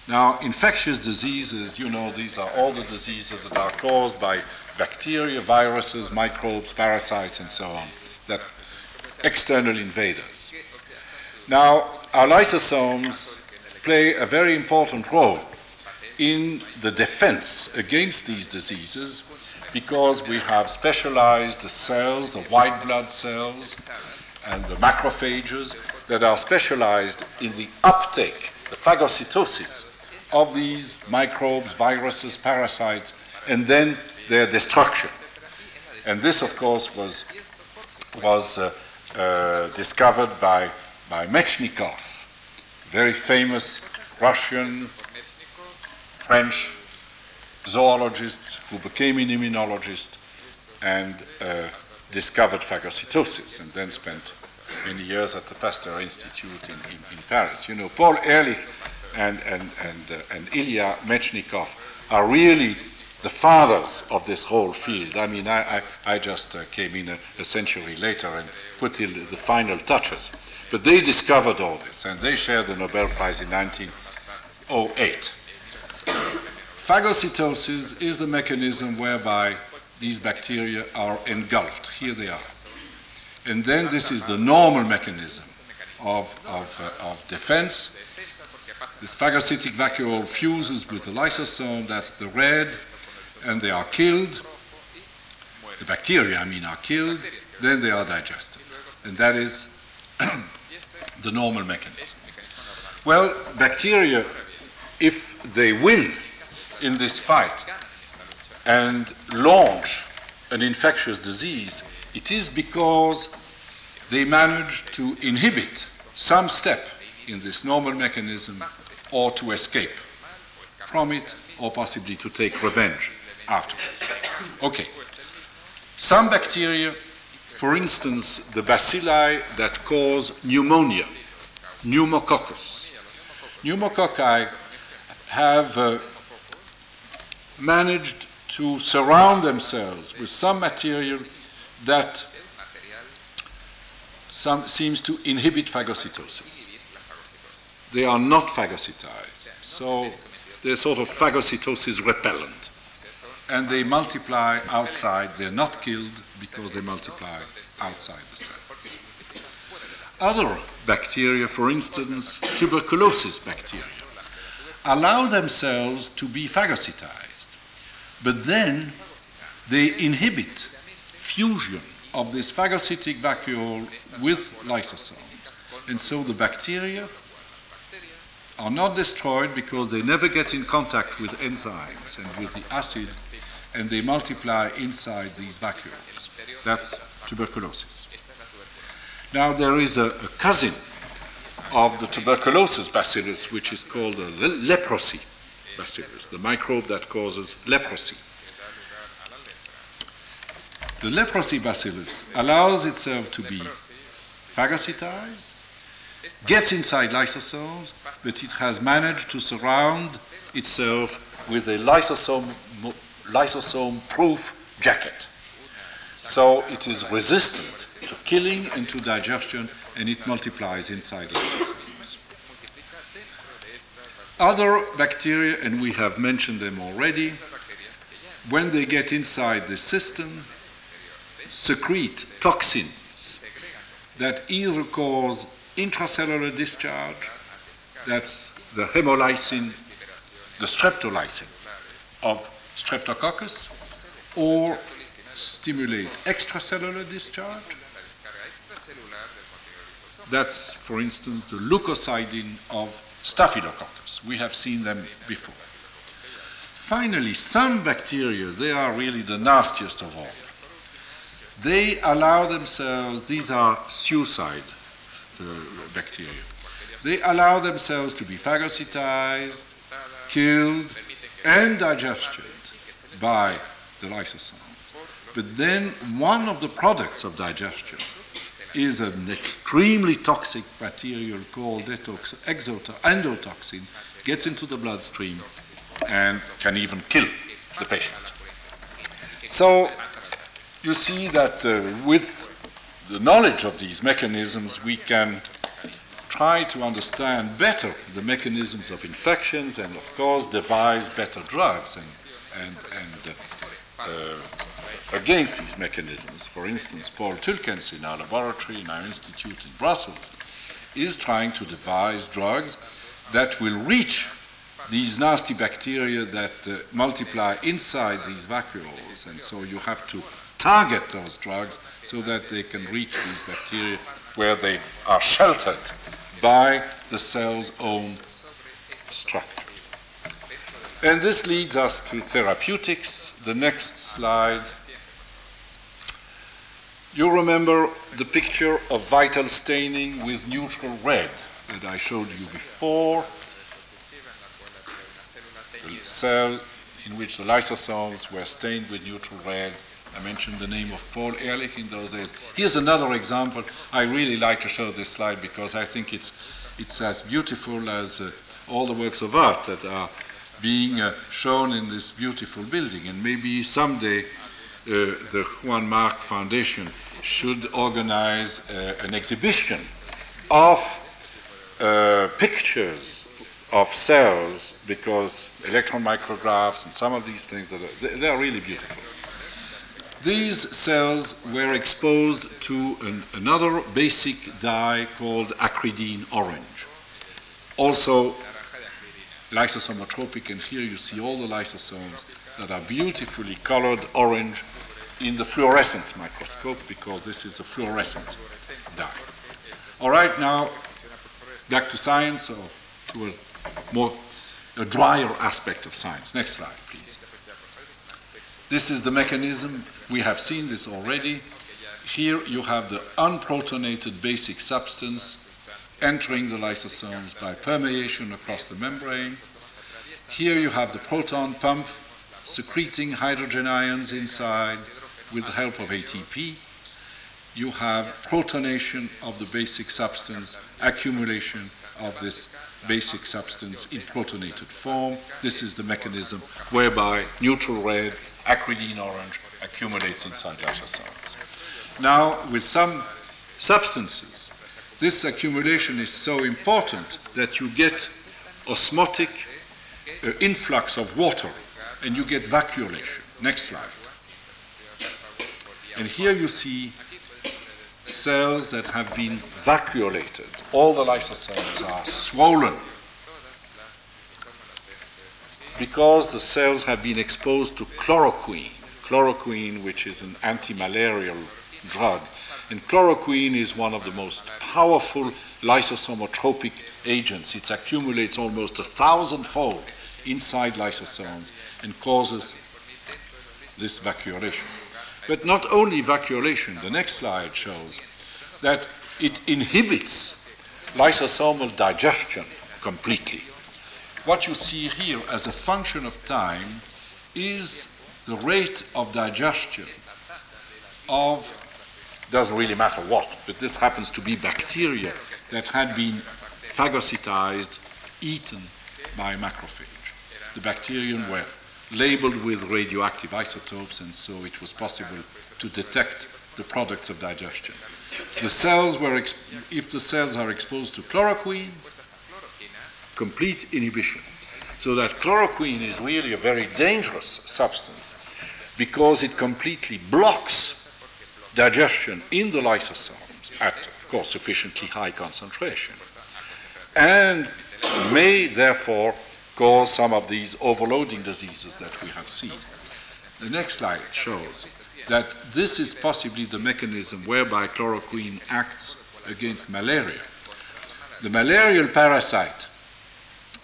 Now, infectious diseases, you know, these are all the diseases that are caused by bacteria, viruses, microbes, parasites, and so on, that external invaders. Now, our lysosomes play a very important role in the defense against these diseases because we have specialized cells, the white blood cells, and the macrophages that are specialized in the uptake, the phagocytosis of these microbes, viruses, parasites, and then their destruction. And this, of course, was, was uh, uh, discovered by, by Mechnikov, very famous Russian, French zoologist who became an immunologist and uh, discovered phagocytosis and then spent many years at the Pasteur Institute in, in, in Paris. You know, Paul Ehrlich and, and, and, uh, and Ilya Mechnikov are really the fathers of this whole field. I mean, I, I, I just uh, came in a, a, century later and put in the final touches. But they discovered all this, and they shared the Nobel Prize in 1908. Phagocytosis is the mechanism whereby these bacteria are engulfed. Here they are. And then this is the normal mechanism of, of, uh, of defense. This phagocytic vacuole fuses with the lysosome, that's the red, and they are killed, the bacteria, I mean, are killed, then they are digested. And that is [clears throat] the normal mechanism. Well, bacteria, if they win in this fight and launch an infectious disease, it is because they manage to inhibit some step in this normal mechanism or to escape from it or possibly to take revenge afterwards. Okay. Some bacteria, for instance, the bacilli that cause pneumonia, pneumococcus. Pneumococci have uh, managed to surround themselves with some material that some, seems to inhibit phagocytosis. They are not phagocytized, so they're sort of phagocytosis repellent and they multiply outside. They're not killed because they multiply outside the cell. [laughs] Other bacteria, for instance, tuberculosis bacteria, allow themselves to be phagocytized, but then they inhibit fusion of this phagocytic vacuole with lysosomes. And so the bacteria are not destroyed because they never get in contact with enzymes and with the acid and they multiply inside these vacuoles. That's tuberculosis. Now, there is a, a cousin of the tuberculosis bacillus, which is called the leprosy bacillus, the microbe that causes leprosy. The leprosy bacillus allows itself to be phagocytized, gets inside lysosomes, but it has managed to surround itself with a lysosome lysosome proof jacket. So it is resistant to killing and to digestion, and it multiplies inside lysosomes. Other bacteria, and we have mentioned them already, when they get inside the system, secrete toxins that either cause intracellular discharge, that's the hemolysin, the streptolysin of streptococcus, or stimulate extracellular discharge. That's, for instance, the leukocidin of staphylococcus. We have seen them before. Finally, some bacteria, they are really the nastiest of all. They allow themselves, these are suicide uh, bacteria, they allow themselves to be phagocytized, killed, and digested by the lysosomes. But then one of the products of digestion is an extremely toxic material called detox, endotoxin, gets into the bloodstream and can even kill the patient. So you see that uh, with the knowledge of these mechanisms, we can try to understand better the mechanisms of infections and, of course, devise better drugs and, and, and uh, uh, against these mechanisms. For instance, Paul Tulkens in our laboratory, in our institute in Brussels, is trying to devise drugs that will reach these nasty bacteria that uh, multiply inside these vacuoles. And so you have to target those drugs so that they can reach these bacteria where they are sheltered by the cell's own structures. And this leads us to therapeutics. The next slide. You remember the picture of vital staining with neutral red that I showed you before. The cell in which the lysosomes were stained with neutral red. I mentioned the name of Paul Ehrlich in those days. Here's another example. I really like to show this slide because I think it's, it's as beautiful as uh, all the works of art that are being uh, shown in this beautiful building. And maybe someday the Juan March Foundation should organize uh, an exhibition of uh, pictures of cells because electron micrographs and some of these things that are, they are really beautiful. These cells were exposed to an, another basic dye called acridine orange. Also lysosomotropic, and here you see all the lysosomes that are beautifully colored orange in the fluorescence microscope because this is a fluorescent dye. All right, now back to science or to a more a drier aspect of science. Next slide, please. This is the mechanism. We have seen this already. Here you have the unprotonated basic substance entering the lysosomes by permeation across the membrane. Here you have the proton pump secreting hydrogen ions inside with the help of ATP. You have protonation of the basic substance, accumulation of this basic substance in protonated form. This is the mechanism whereby neutral red, acridine orange accumulates inside lysosomes. Now, with some substances, this accumulation is so important that you get osmotic uh, influx of water and you get vacuolation. Next slide. And here you see cells that have been vacuolated. All the lysosomes are swollen because the cells have been exposed to chloroquine. Chloroquine, which is an anti malarial drug. And chloroquine is one of the most powerful lysosomotropic agents. It accumulates almost a thousandfold inside lysosomes and causes this vacuolation. But not only vacuolation, the next slide shows that it inhibits lysosomal digestion completely. What you see here as a function of time is the rate of digestion of, doesn't really matter what, but this happens to be bacteria that had been phagocytized, eaten by macrophage. The bacterium were labeled with radioactive isotopes, and so it was possible to detect the products of digestion. The cells were, if the cells are exposed to chloroquine, complete inhibition. So that chloroquine is really a very dangerous substance because it completely blocks digestion in the lysosomes at, of course, sufficiently high concentration and may therefore cause some of these overloading diseases that we have seen. The next slide shows that this is possibly the mechanism whereby chloroquine acts against malaria. The malarial parasite,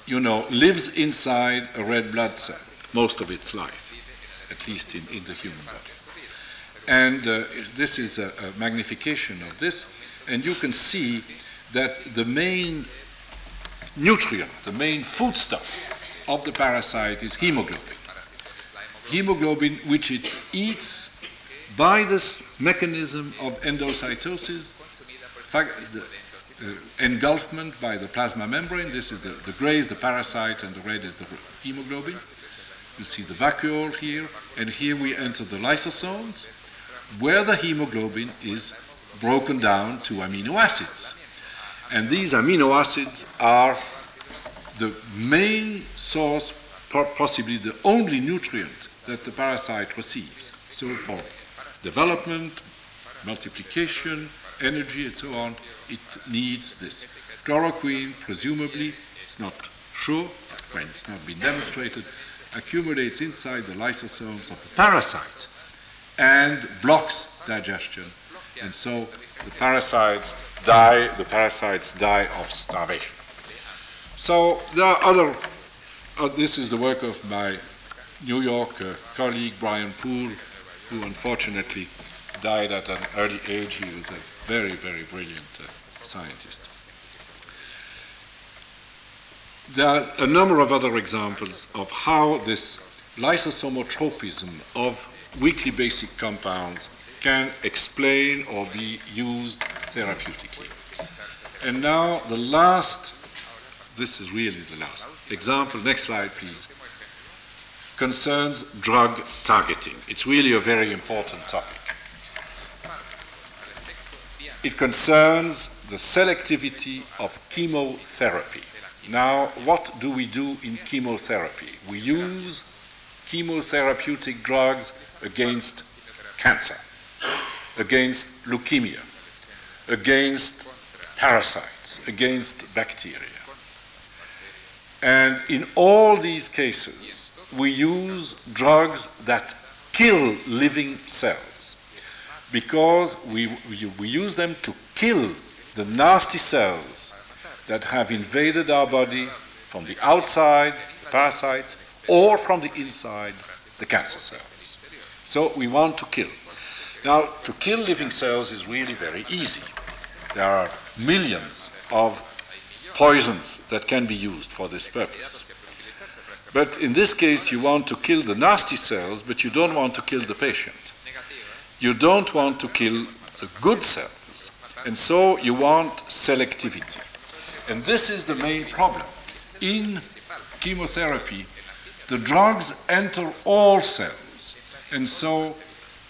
you know, lives inside a red blood cell most of its life, at least in, in the human body. And uh, this is a, a magnification of this, and you can see that the main nutrient, the main foodstuff of the parasite is hemoglobin. Hemoglobin, which it eats by this mechanism of endocytosis, the, uh, engulfment by the plasma membrane. This is the, the gray is the parasite and the red is the hemoglobin. You see the vacuole here, and here we enter the lysosomes, where the hemoglobin is broken down to amino acids. And these amino acids are the main source, possibly the only nutrient that the parasite receives. So for development, multiplication, energy, and so on, it needs this. Chloroquine, presumably, it's not sure, when it's not been demonstrated, accumulates inside the lysosomes of the parasite and blocks digestion. And so the parasites die, the parasites die of starvation. So there are other, uh, this is the work of my New York uh, colleague Brian Poole, who unfortunately died at an early age. He was a very, very brilliant uh, scientist. There are a number of other examples of how this lysosomotropism of weakly basic compounds can explain or be used therapeutically. And now the last, this is really the last example, next slide please, concerns drug targeting. It's really a very important topic. It concerns the selectivity of chemotherapy. Now, what do we do in chemotherapy? We use chemotherapeutic drugs against cancer, against leukemia, against parasites, against bacteria. And in all these cases, we use drugs that kill living cells because we, we, we, use them to kill the nasty cells that have invaded our body from the outside, the parasites, or from the inside, the cancer cells. So we want to kill. Now, to kill living cells is really very easy. There are millions of poisons that can be used for this purpose. But in this case, you want to kill the nasty cells, but you don't want to kill the patient. You don't want to kill the good cells. And so you want selectivity. And this is the main problem. In chemotherapy, the drugs enter all cells. And so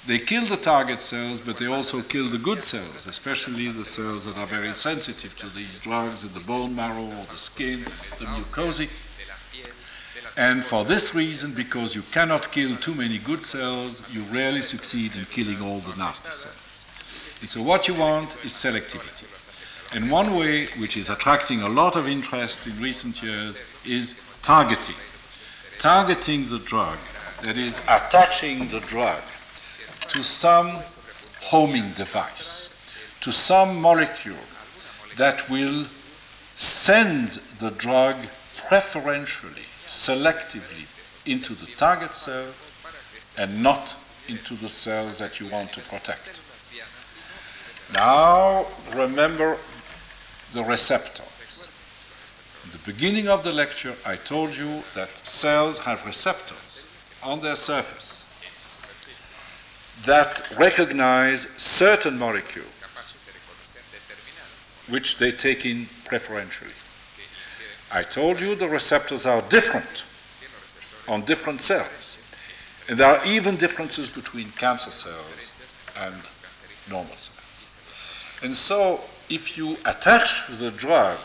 they kill the target cells, but they also kill the good cells, especially the cells that are very sensitive to these drugs in the bone marrow or the skin, the mucosa. And for this reason, because you cannot kill too many good cells, you rarely succeed in killing all the nasty cells. And so what you want is selectivity. And one way which is attracting a lot of interest in recent years is targeting. Targeting the drug, that is, attaching the drug to some homing device, to some molecule that will send the drug preferentially, selectively into the target cell and not into the cells that you want to protect. Now, remember the receptors. In the beginning of the lecture, I told you that cells have receptors on their surface that recognize certain molecules which they take in preferentially. I told you the receptors are different on different cells. And there are even differences between cancer cells and normal cells. And so, if you attach the drug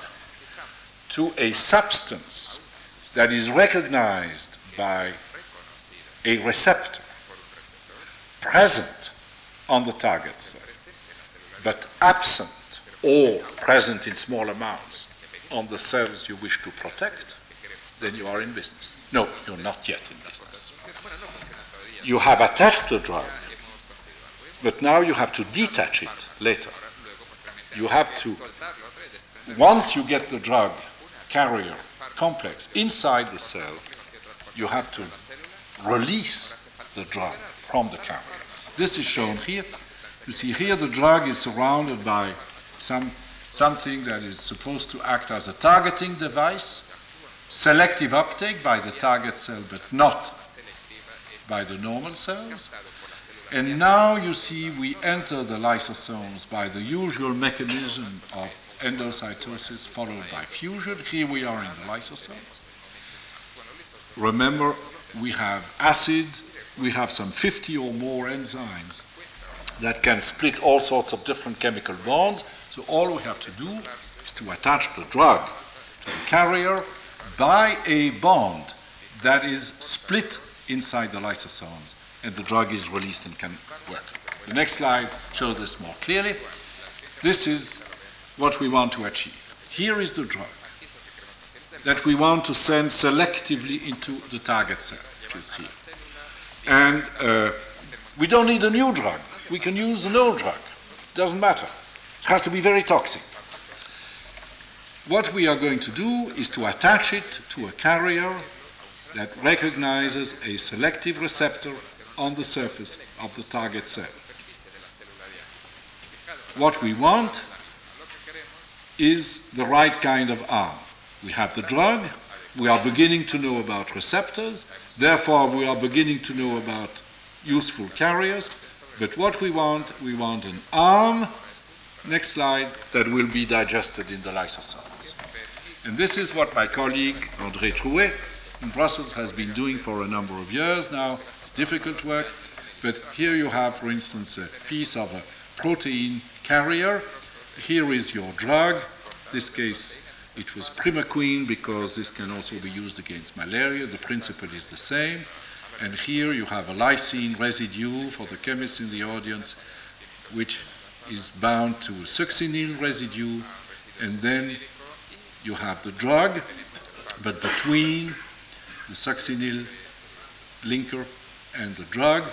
to a substance that is recognized by a receptor present on the target but absent or present in small amounts on the cells you wish to protect, then you are in business. No, you're not yet in business. You have attached the drug, but now you have to detach it later. You have to, once you get the drug carrier complex inside the cell, you have to release the drug from the carrier. This is shown here. You see here the drug is surrounded by some, something that is supposed to act as a targeting device, selective uptake by the target cell but not by the normal cells. And now you see we enter the lysosomes by the usual mechanism of endocytosis followed by fusion. Here we are in the lysosomes. Remember, we have acid, we have some 50 or more enzymes that can split all sorts of different chemical bonds. So all we have to do is to attach the drug to the carrier by a bond that is split inside the lysosomes, and the drug is released and can work. The next slide shows this more clearly. This is what we want to achieve. Here is the drug that we want to send selectively into the target cell, which is here. And uh, we don't need a new drug. We can use an old drug. It doesn't matter. It has to be very toxic. What we are going to do is to attach it to a carrier that recognizes a selective receptor on the surface of the target cell. What we want is the right kind of arm. We have the drug, we are beginning to know about receptors, therefore we are beginning to know about useful carriers, but what we want, we want an arm, next slide, that will be digested in the lysosomes. And this is what my colleague André Trouet in Brussels has been doing for a number of years now. It's difficult work, but here you have, for instance, a piece of a protein carrier. Here is your drug. This case, it was primaquine because this can also be used against malaria. The principle is the same. And here you have a lysine residue for the chemists in the audience, which is bound to a succinyl residue. And then you have the drug, but between the succinyl linker and the drug,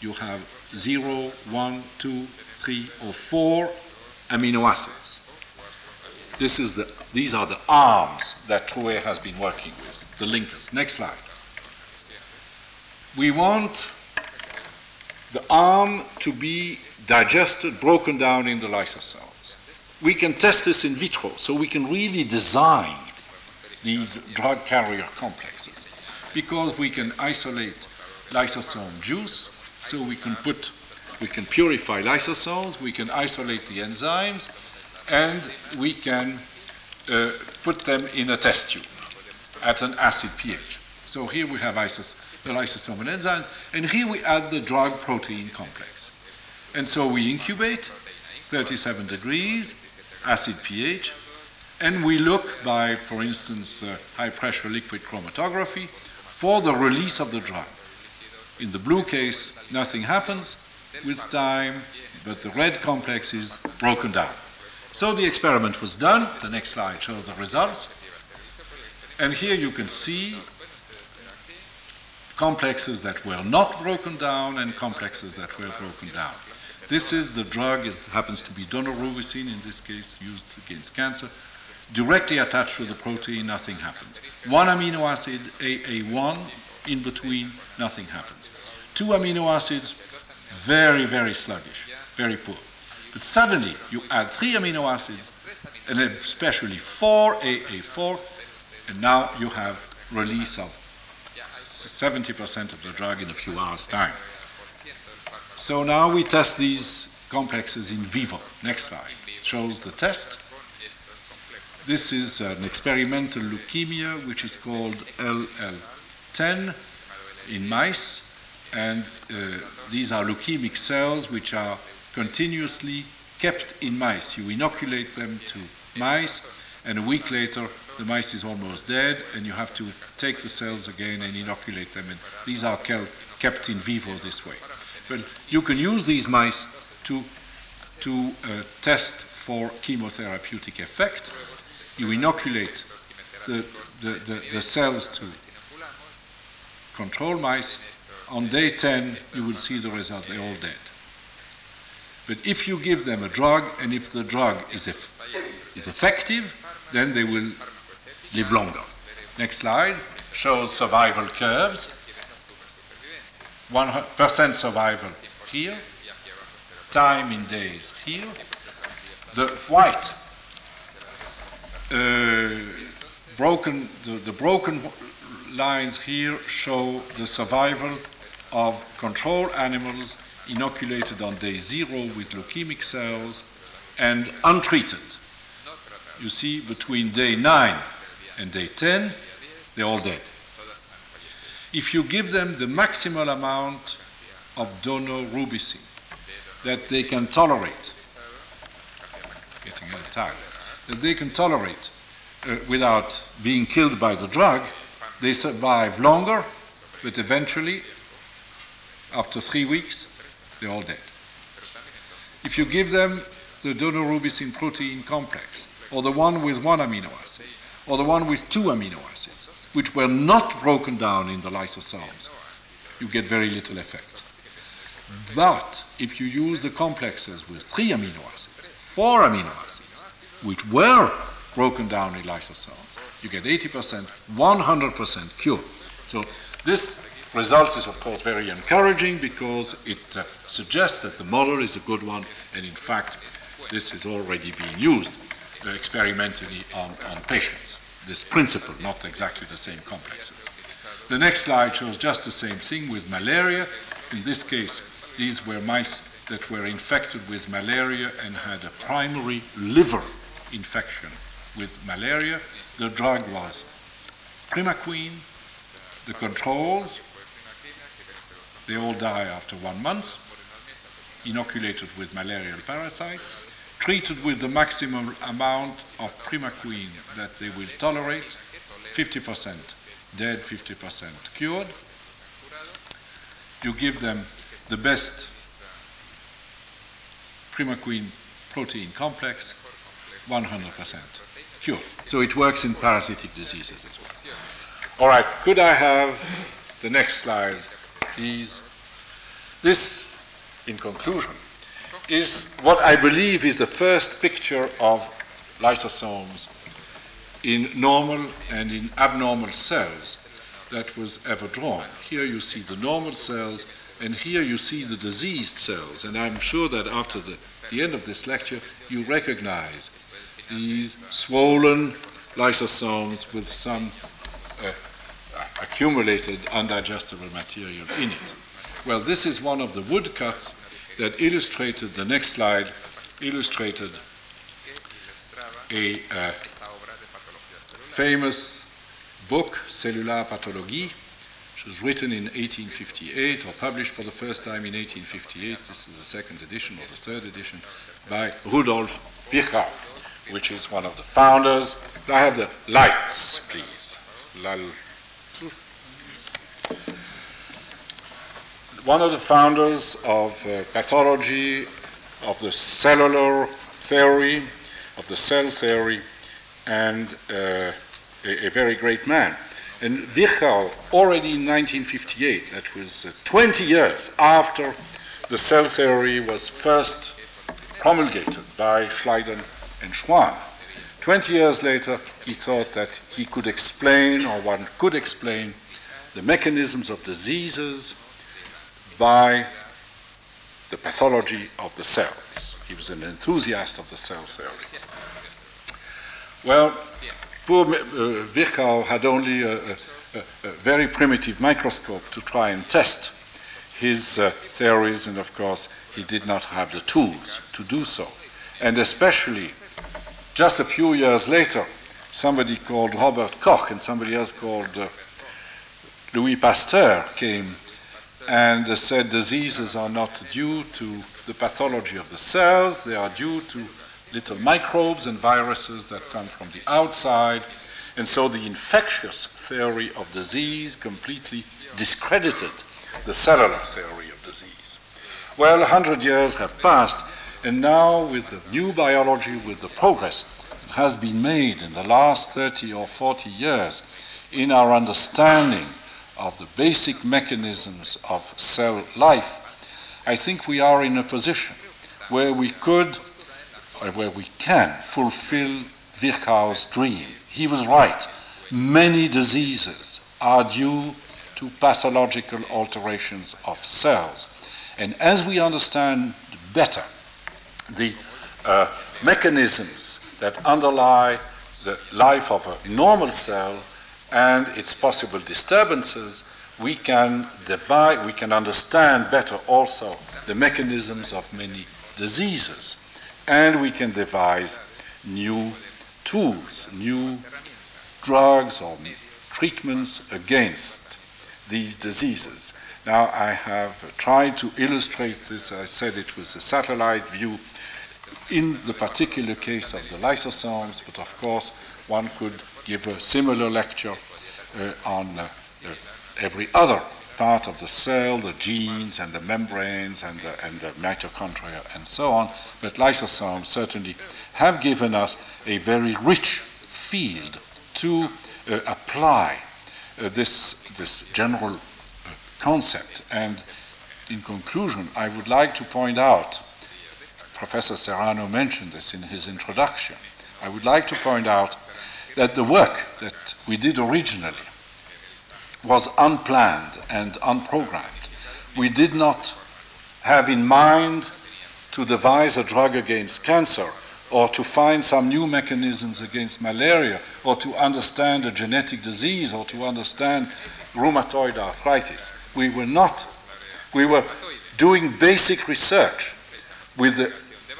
you have 0, 1, 2, 3, or 4 amino acids. This is the, these are the arms that Trouet has been working with, the linkers. Next slide. We want the arm to be digested, broken down in the lysosomes. We can test this in vitro, so we can really design these drug carrier complexes because we can isolate lysosome juice, so we can put, we can purify lysosomes, we can isolate the enzymes, and we can uh, put them in a test tube at an acid pH. So here we have isos, the lysosomal enzymes, and here we add the drug protein complex. And so we incubate 37 degrees, acid pH, and we look by, for instance, uh, high pressure liquid chromatography for the release of the drug. In the blue case, nothing happens with time, but the red complex is broken down. So the experiment was done. The next slide shows the results. And here you can see complexes that were not broken down and complexes that were broken down. This is the drug, it happens to be daunorubicin in this case, used against cancer. Directly attached to the protein, nothing happens. One amino acid, AA1, in between, nothing happens. Two amino acids, very, very sluggish, very poor. But suddenly you add three amino acids, and especially four AA4, and now you have release of 70% of the drug in a few hours' time. So now we test these complexes in vivo. Next slide shows the test. This is an experimental leukemia which is called LL10 in mice, and uh, these are leukemic cells which are continuously kept in mice. You inoculate them to mice, and a week later the mice is almost dead, and you have to take the cells again and inoculate them. And these are kept in vivo this way. But you can use these mice to, to uh, test for chemotherapeutic effect. You inoculate the, the, the, the cells to control mice. On day 10, you will see the result, they're all dead. But if you give them a drug, and if the drug is, eff- is effective, then they will live longer. Next slide shows survival curves. 100% survival here, time in days here. The white uh, broken, the, the broken lines here show the survival of control animals inoculated on day zero with leukemic cells and untreated. You see, between day 9 and day 10, they're all dead. If you give them the maximal amount of daunorubicin that they can tolerate, getting that they can tolerate uh, without being killed by the drug, they survive longer, but eventually, after three weeks, they're all dead. If you give them the daunorubicin protein complex, or the one with one amino acid, or the one with two amino acids, which were not broken down in the lysosomes, you get very little effect. But if you use the complexes with three amino acids, four amino acids, which were broken down in lysosomes, you get 80%, 100% cure. So this result is, of course, very encouraging because it uh, suggests that the model is a good one, and in fact, this is already being used uh, experimentally on, on patients. This principle, not exactly the same complexes. The next slide shows just the same thing with malaria. In this case, these were mice that were infected with malaria and had a primary liver infection with malaria. The drug was primaquine. The controls, they all die after one month, inoculated with malarial parasite, treated with the maximum amount of primaquine that they will tolerate, 50% dead, 50% cured. You give them the best primaquine protein complex, 100% cured. So it works in parasitic diseases as well. All right, could I have the next slide, please? This, in conclusion, is what I believe is the first picture of lysosomes in normal and in abnormal cells that was ever drawn. Here you see the normal cells, and here you see the diseased cells. And I'm sure that after the, the end of this lecture, you recognize these swollen lysosomes with some accumulated undigestible material in it. Well, this is one of the woodcuts that illustrated, the next slide illustrated a uh, famous book, Cellular Pathologie, which was written in 1858 or published for the first time in 1858. This is the second edition or the third edition by Rudolf Virchow, which is one of the founders. I have the lights, please. One of the founders of uh, pathology, of the cellular theory, of the cell theory, and uh, a, a, very great man. And Virchow, already in 1958, that was uh, 20 years after the cell theory was first promulgated by Schleiden and Schwann, 20 years later, he thought that he could explain, or one could explain, the mechanisms of diseases by the pathology of the cells. He was an enthusiast of the cell theory. Well, poor uh, Virchow had only a, a, a, very primitive microscope to try and test his uh, theories, and of course, he did not have the tools to do so. And especially, just a few years later, somebody called Robert Koch and somebody else called uh, Louis Pasteur came and said diseases are not due to the pathology of the cells, they are due to little microbes and viruses that come from the outside. And so the infectious theory of disease completely discredited the cellular theory of disease. Well, 100 years have passed, and now with the new biology, with the progress that has been made in the last 30 or 40 years in our understanding of the basic mechanisms of cell life, I think we are in a position where we could, or where we can, fulfill Virchow's dream. He was right. Many diseases are due to pathological alterations of cells. And as we understand better the uh, mechanisms that underlie the life of a normal cell and its possible disturbances, we can divide, we can understand better also the mechanisms of many diseases, and we can devise new tools, new drugs or treatments against these diseases. Now, I have tried to illustrate this. I said it was a satellite view in the particular case of the lysosomes, but of course, one could give a similar lecture uh, on uh, every other part of the cell, the genes and the membranes and the, and the mitochondria and so on. But lysosomes certainly have given us a very rich field to uh, apply uh, this, this general uh, concept. And in conclusion, I would like to point out Professor Serrano mentioned this in his introduction. I would like to point out that the work that we did originally was unplanned and unprogrammed. We did not have in mind to devise a drug against cancer or to find some new mechanisms against malaria or to understand a genetic disease or to understand rheumatoid arthritis. We were not. We were doing basic research with the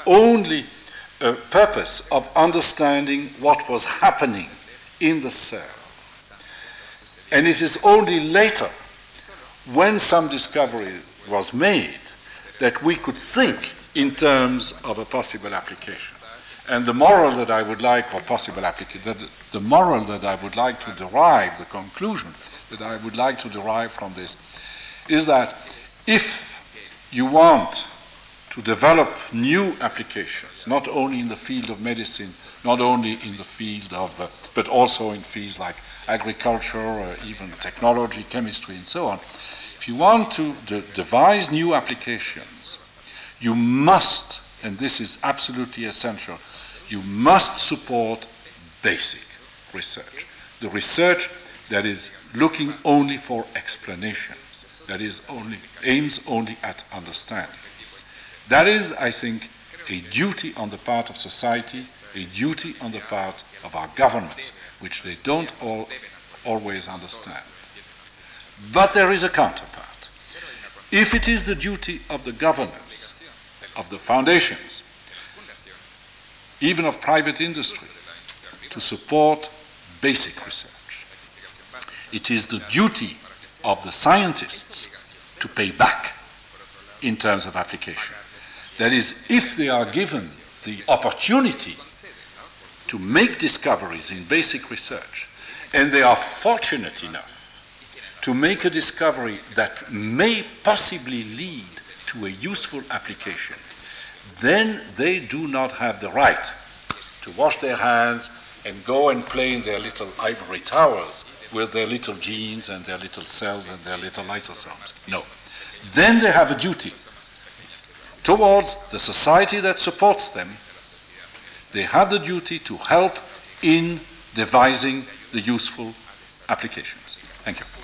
only uh, purpose of understanding what was happening in the cell. And it is only later, when some discovery was made, that we could think in terms of a possible application. And the moral that I would like, or possible application, the moral that I would like to derive, the conclusion that I would like to derive from this, is that if you want to develop new applications, not only in the field of medicine, not only in the field of, uh, but also in fields like agriculture, uh, even technology, chemistry, and so on. If you want to de- devise new applications, you must, and this is absolutely essential, you must support basic research. The research that is looking only for explanations, that is only aims only at understanding. That is, I think, a duty on the part of society, a duty on the part of our governments, which they don't all, always understand. But there is a counterpart. If it is the duty of the governments, of the foundations, even of private industry, to support basic research, it is the duty of the scientists to pay back in terms of application. That is, if they are given the opportunity to make discoveries in basic research, and they are fortunate enough to make a discovery that may possibly lead to a useful application, then they do not have the right to wash their hands and go and play in their little ivory towers with their little genes and their little cells and their little lysosomes. No. Then they have a duty towards the society that supports them, they have the duty to help in devising the useful applications. Thank you.